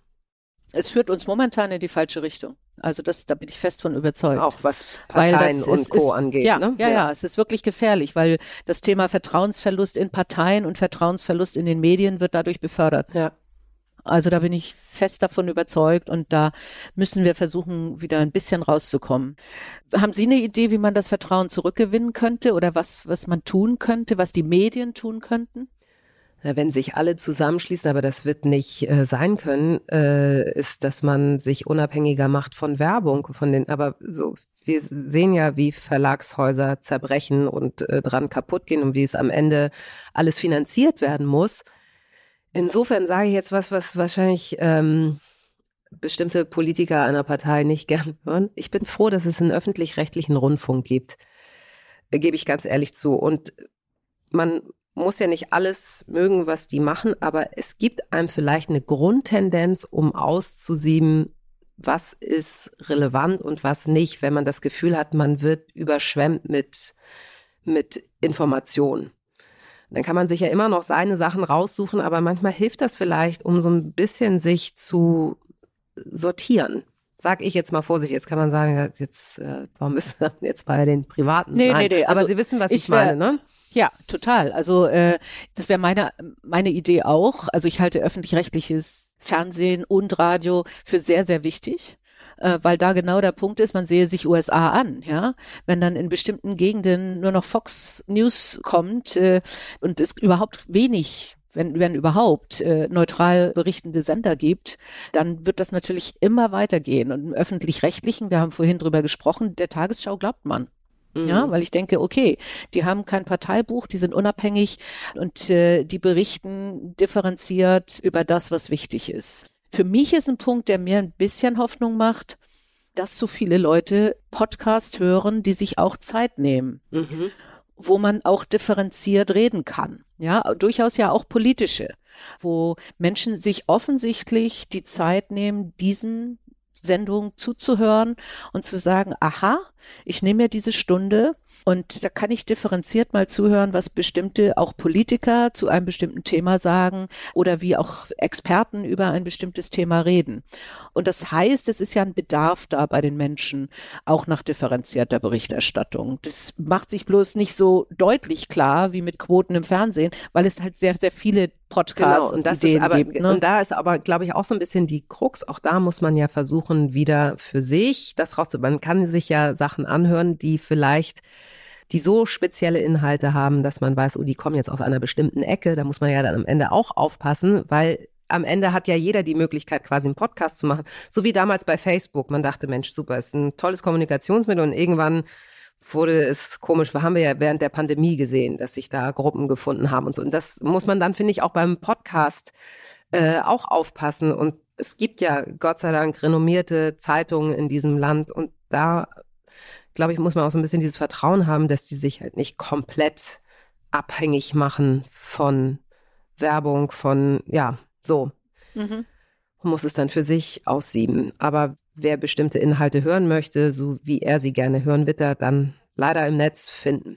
Es führt uns momentan in die falsche Richtung. Also das, da bin ich fest von überzeugt. Auch was Parteien und Co. Ist, angeht. Ja, ne? ja, ja, es ist wirklich gefährlich, weil das Thema Vertrauensverlust in Parteien und Vertrauensverlust in den Medien wird dadurch befördert. Ja. Also da bin ich fest davon überzeugt und da müssen wir versuchen, wieder ein bisschen rauszukommen. Haben Sie eine Idee, wie man das Vertrauen zurückgewinnen könnte oder was, was man tun könnte, was die Medien tun könnten? Wenn sich alle zusammenschließen, aber das wird nicht äh, sein können, äh, ist, dass man sich unabhängiger macht von Werbung, von den, aber so, wir sehen ja, wie Verlagshäuser zerbrechen und äh, dran kaputt gehen und wie es am Ende alles finanziert werden muss. Insofern sage ich jetzt was, was wahrscheinlich ähm, bestimmte Politiker einer Partei nicht (laughs) gern hören. Ich bin froh, dass es einen öffentlich-rechtlichen Rundfunk gibt, äh, gebe ich ganz ehrlich zu. Und man muss ja nicht alles mögen, was die machen, aber es gibt einem vielleicht eine Grundtendenz, um auszusieben, was ist relevant und was nicht, wenn man das Gefühl hat, man wird überschwemmt mit, mit Informationen. Dann kann man sich ja immer noch seine Sachen raussuchen, aber manchmal hilft das vielleicht, um so ein bisschen sich zu sortieren. Sag ich jetzt mal vorsichtig, jetzt kann man sagen, jetzt, äh, warum ist man jetzt bei den Privaten? Nee, Nein, nee, nee. Also aber Sie wissen, was ich, ich meine, ne? Ja, total. Also äh, das wäre meine, meine Idee auch. Also ich halte öffentlich-rechtliches Fernsehen und Radio für sehr, sehr wichtig äh, weil da genau der Punkt ist, man sehe sich USA an, ja. Wenn dann in bestimmten Gegenden nur noch Fox News kommt äh, und es überhaupt wenig wenn, wenn überhaupt äh, neutral berichtende Sender gibt, dann wird das natürlich immer weitergehen. Und im öffentlich-rechtlichen, wir haben vorhin drüber gesprochen, der Tagesschau glaubt man. Mhm. Ja, weil ich denke, okay, die haben kein Parteibuch, die sind unabhängig und äh, die berichten differenziert über das, was wichtig ist. Für mich ist ein Punkt, der mir ein bisschen Hoffnung macht, dass so viele Leute Podcast hören, die sich auch Zeit nehmen, mhm. wo man auch differenziert reden kann. Ja, durchaus ja auch politische, wo Menschen sich offensichtlich die Zeit nehmen, diesen Sendungen zuzuhören und zu sagen, aha, ich nehme mir diese Stunde und da kann ich differenziert mal zuhören, was bestimmte auch Politiker zu einem bestimmten Thema sagen oder wie auch Experten über ein bestimmtes Thema reden. Und das heißt, es ist ja ein Bedarf da bei den Menschen, auch nach differenzierter Berichterstattung. Das macht sich bloß nicht so deutlich klar wie mit Quoten im Fernsehen, weil es halt sehr, sehr viele Podcasts genau, und, das Ideen ist aber, gibt. Ne? Und da ist aber, glaube ich, auch so ein bisschen die Krux. Auch da muss man ja versuchen, wieder für sich das rauszubekommen. Man kann sich ja Sachen anhören, die vielleicht die so spezielle Inhalte haben, dass man weiß, oh, die kommen jetzt aus einer bestimmten Ecke. Da muss man ja dann am Ende auch aufpassen, weil am Ende hat ja jeder die Möglichkeit, quasi einen Podcast zu machen. So wie damals bei Facebook. Man dachte, Mensch, super, ist ein tolles Kommunikationsmittel und irgendwann wurde es komisch. Haben wir ja während der Pandemie gesehen, dass sich da Gruppen gefunden haben und so. Und das muss man dann, finde ich, auch beim Podcast äh, auch aufpassen. Und es gibt ja Gott sei Dank renommierte Zeitungen in diesem Land und da glaube ich, muss man auch so ein bisschen dieses Vertrauen haben, dass die sich halt nicht komplett abhängig machen von Werbung, von, ja, so. Mhm. Man muss es dann für sich aussieben. Aber wer bestimmte Inhalte hören möchte, so wie er sie gerne hören, wird er dann leider im Netz finden.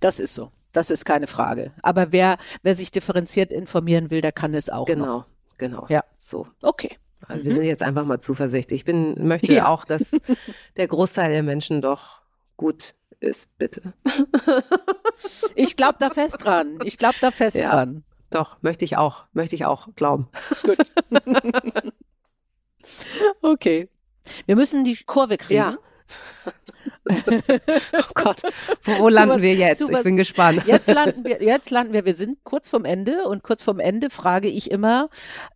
Das ist so. Das ist keine Frage. Aber wer, wer sich differenziert informieren will, der kann es auch. Genau, noch. genau. Ja. So. Okay. Also mhm. wir sind jetzt einfach mal zuversichtlich. Ich bin, möchte ja. auch, dass (laughs) der Großteil der Menschen doch gut ist, bitte. (laughs) ich glaube da fest dran. Ich glaube da fest ja, dran. Doch, möchte ich auch. Möchte ich auch glauben. Gut. (laughs) okay. Wir müssen die Kurve kriegen. Ja. Oh Gott, wo, landen wir jetzt? ich bin gespannt. Jetzt landen wir, jetzt landen wir, wir sind kurz vorm Ende und kurz vorm Ende frage ich immer,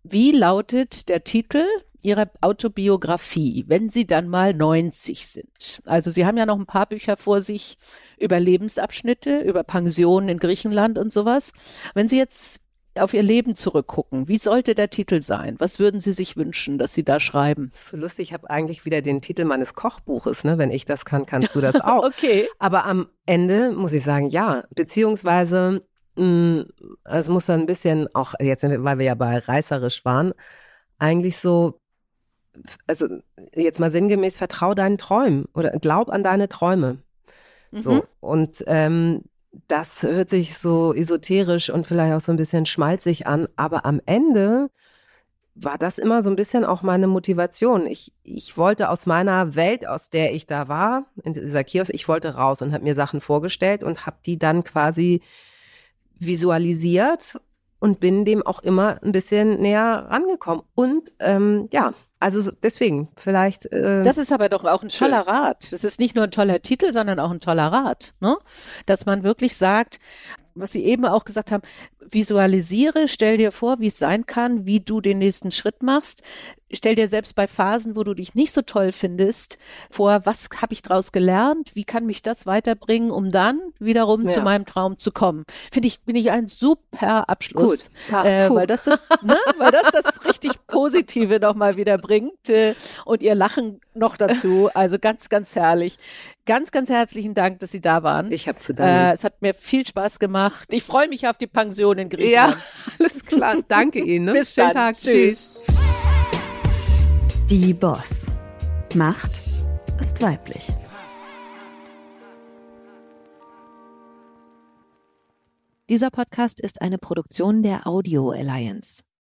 wie lautet der Titel Ihrer Autobiografie, wenn Sie dann mal 90 sind? Also Sie haben ja noch ein paar Bücher vor sich über Lebensabschnitte, über Pensionen in Griechenland und sowas. Wenn Sie jetzt auf ihr Leben zurückgucken. Wie sollte der Titel sein? Was würden Sie sich wünschen, dass Sie da schreiben? So lustig, ich habe eigentlich wieder den Titel meines Kochbuches. Ne? Wenn ich das kann, kannst du das (laughs) auch. okay. Aber am Ende muss ich sagen, ja. Beziehungsweise, mh, mm, es muss dann ein bisschen auch, jetzt, weil wir ja bei reißerisch waren, eigentlich so, also jetzt mal sinngemäß, vertrau deinen Träumen oder glaub an deine Träume. So. Mhm. Und ähm, das hört sich so esoterisch und vielleicht auch so ein bisschen schmalzig an, aber am Ende war das immer so ein bisschen auch meine Motivation. Ich, ich wollte aus meiner Welt, aus der ich da war, in dieser Kiosk, ich wollte raus und habe mir Sachen vorgestellt und habe die dann quasi visualisiert und bin dem auch immer ein bisschen näher rangekommen. Und ähm, ja, also deswegen, vielleicht. Äh, das ist aber doch auch ein toller schön. Rat. Das ist nicht nur ein toller Titel, sondern auch ein toller Rat, ne? Dass man wirklich sagt, was Sie eben auch gesagt haben, visualisiere, stell dir vor, wie es sein kann, wie du den nächsten Schritt machst. Stell dir selbst bei Phasen, wo du dich nicht so toll findest, vor, was habe ich daraus gelernt, wie kann mich das weiterbringen, um dann wiederum ja. zu meinem Traum zu kommen. Finde ich, bin ich ein super Abschluss, ja, äh, weil das das, ne, weil das das richtig Positive nochmal wieder bringt äh, und ihr Lachen noch dazu. Also ganz, ganz herrlich. Ganz, ganz herzlichen Dank, dass Sie da waren. Ich habe zu danken. Äh, es hat mir viel Spaß gemacht. Ich freue mich auf die Pension in Griechenland. Ja, (laughs) alles klar. Danke Ihnen. Ne? (laughs) Bis Schönen dann. Tag. Tschüss. Die Boss. Macht ist weiblich. Dieser Podcast ist eine Produktion der Audio Alliance.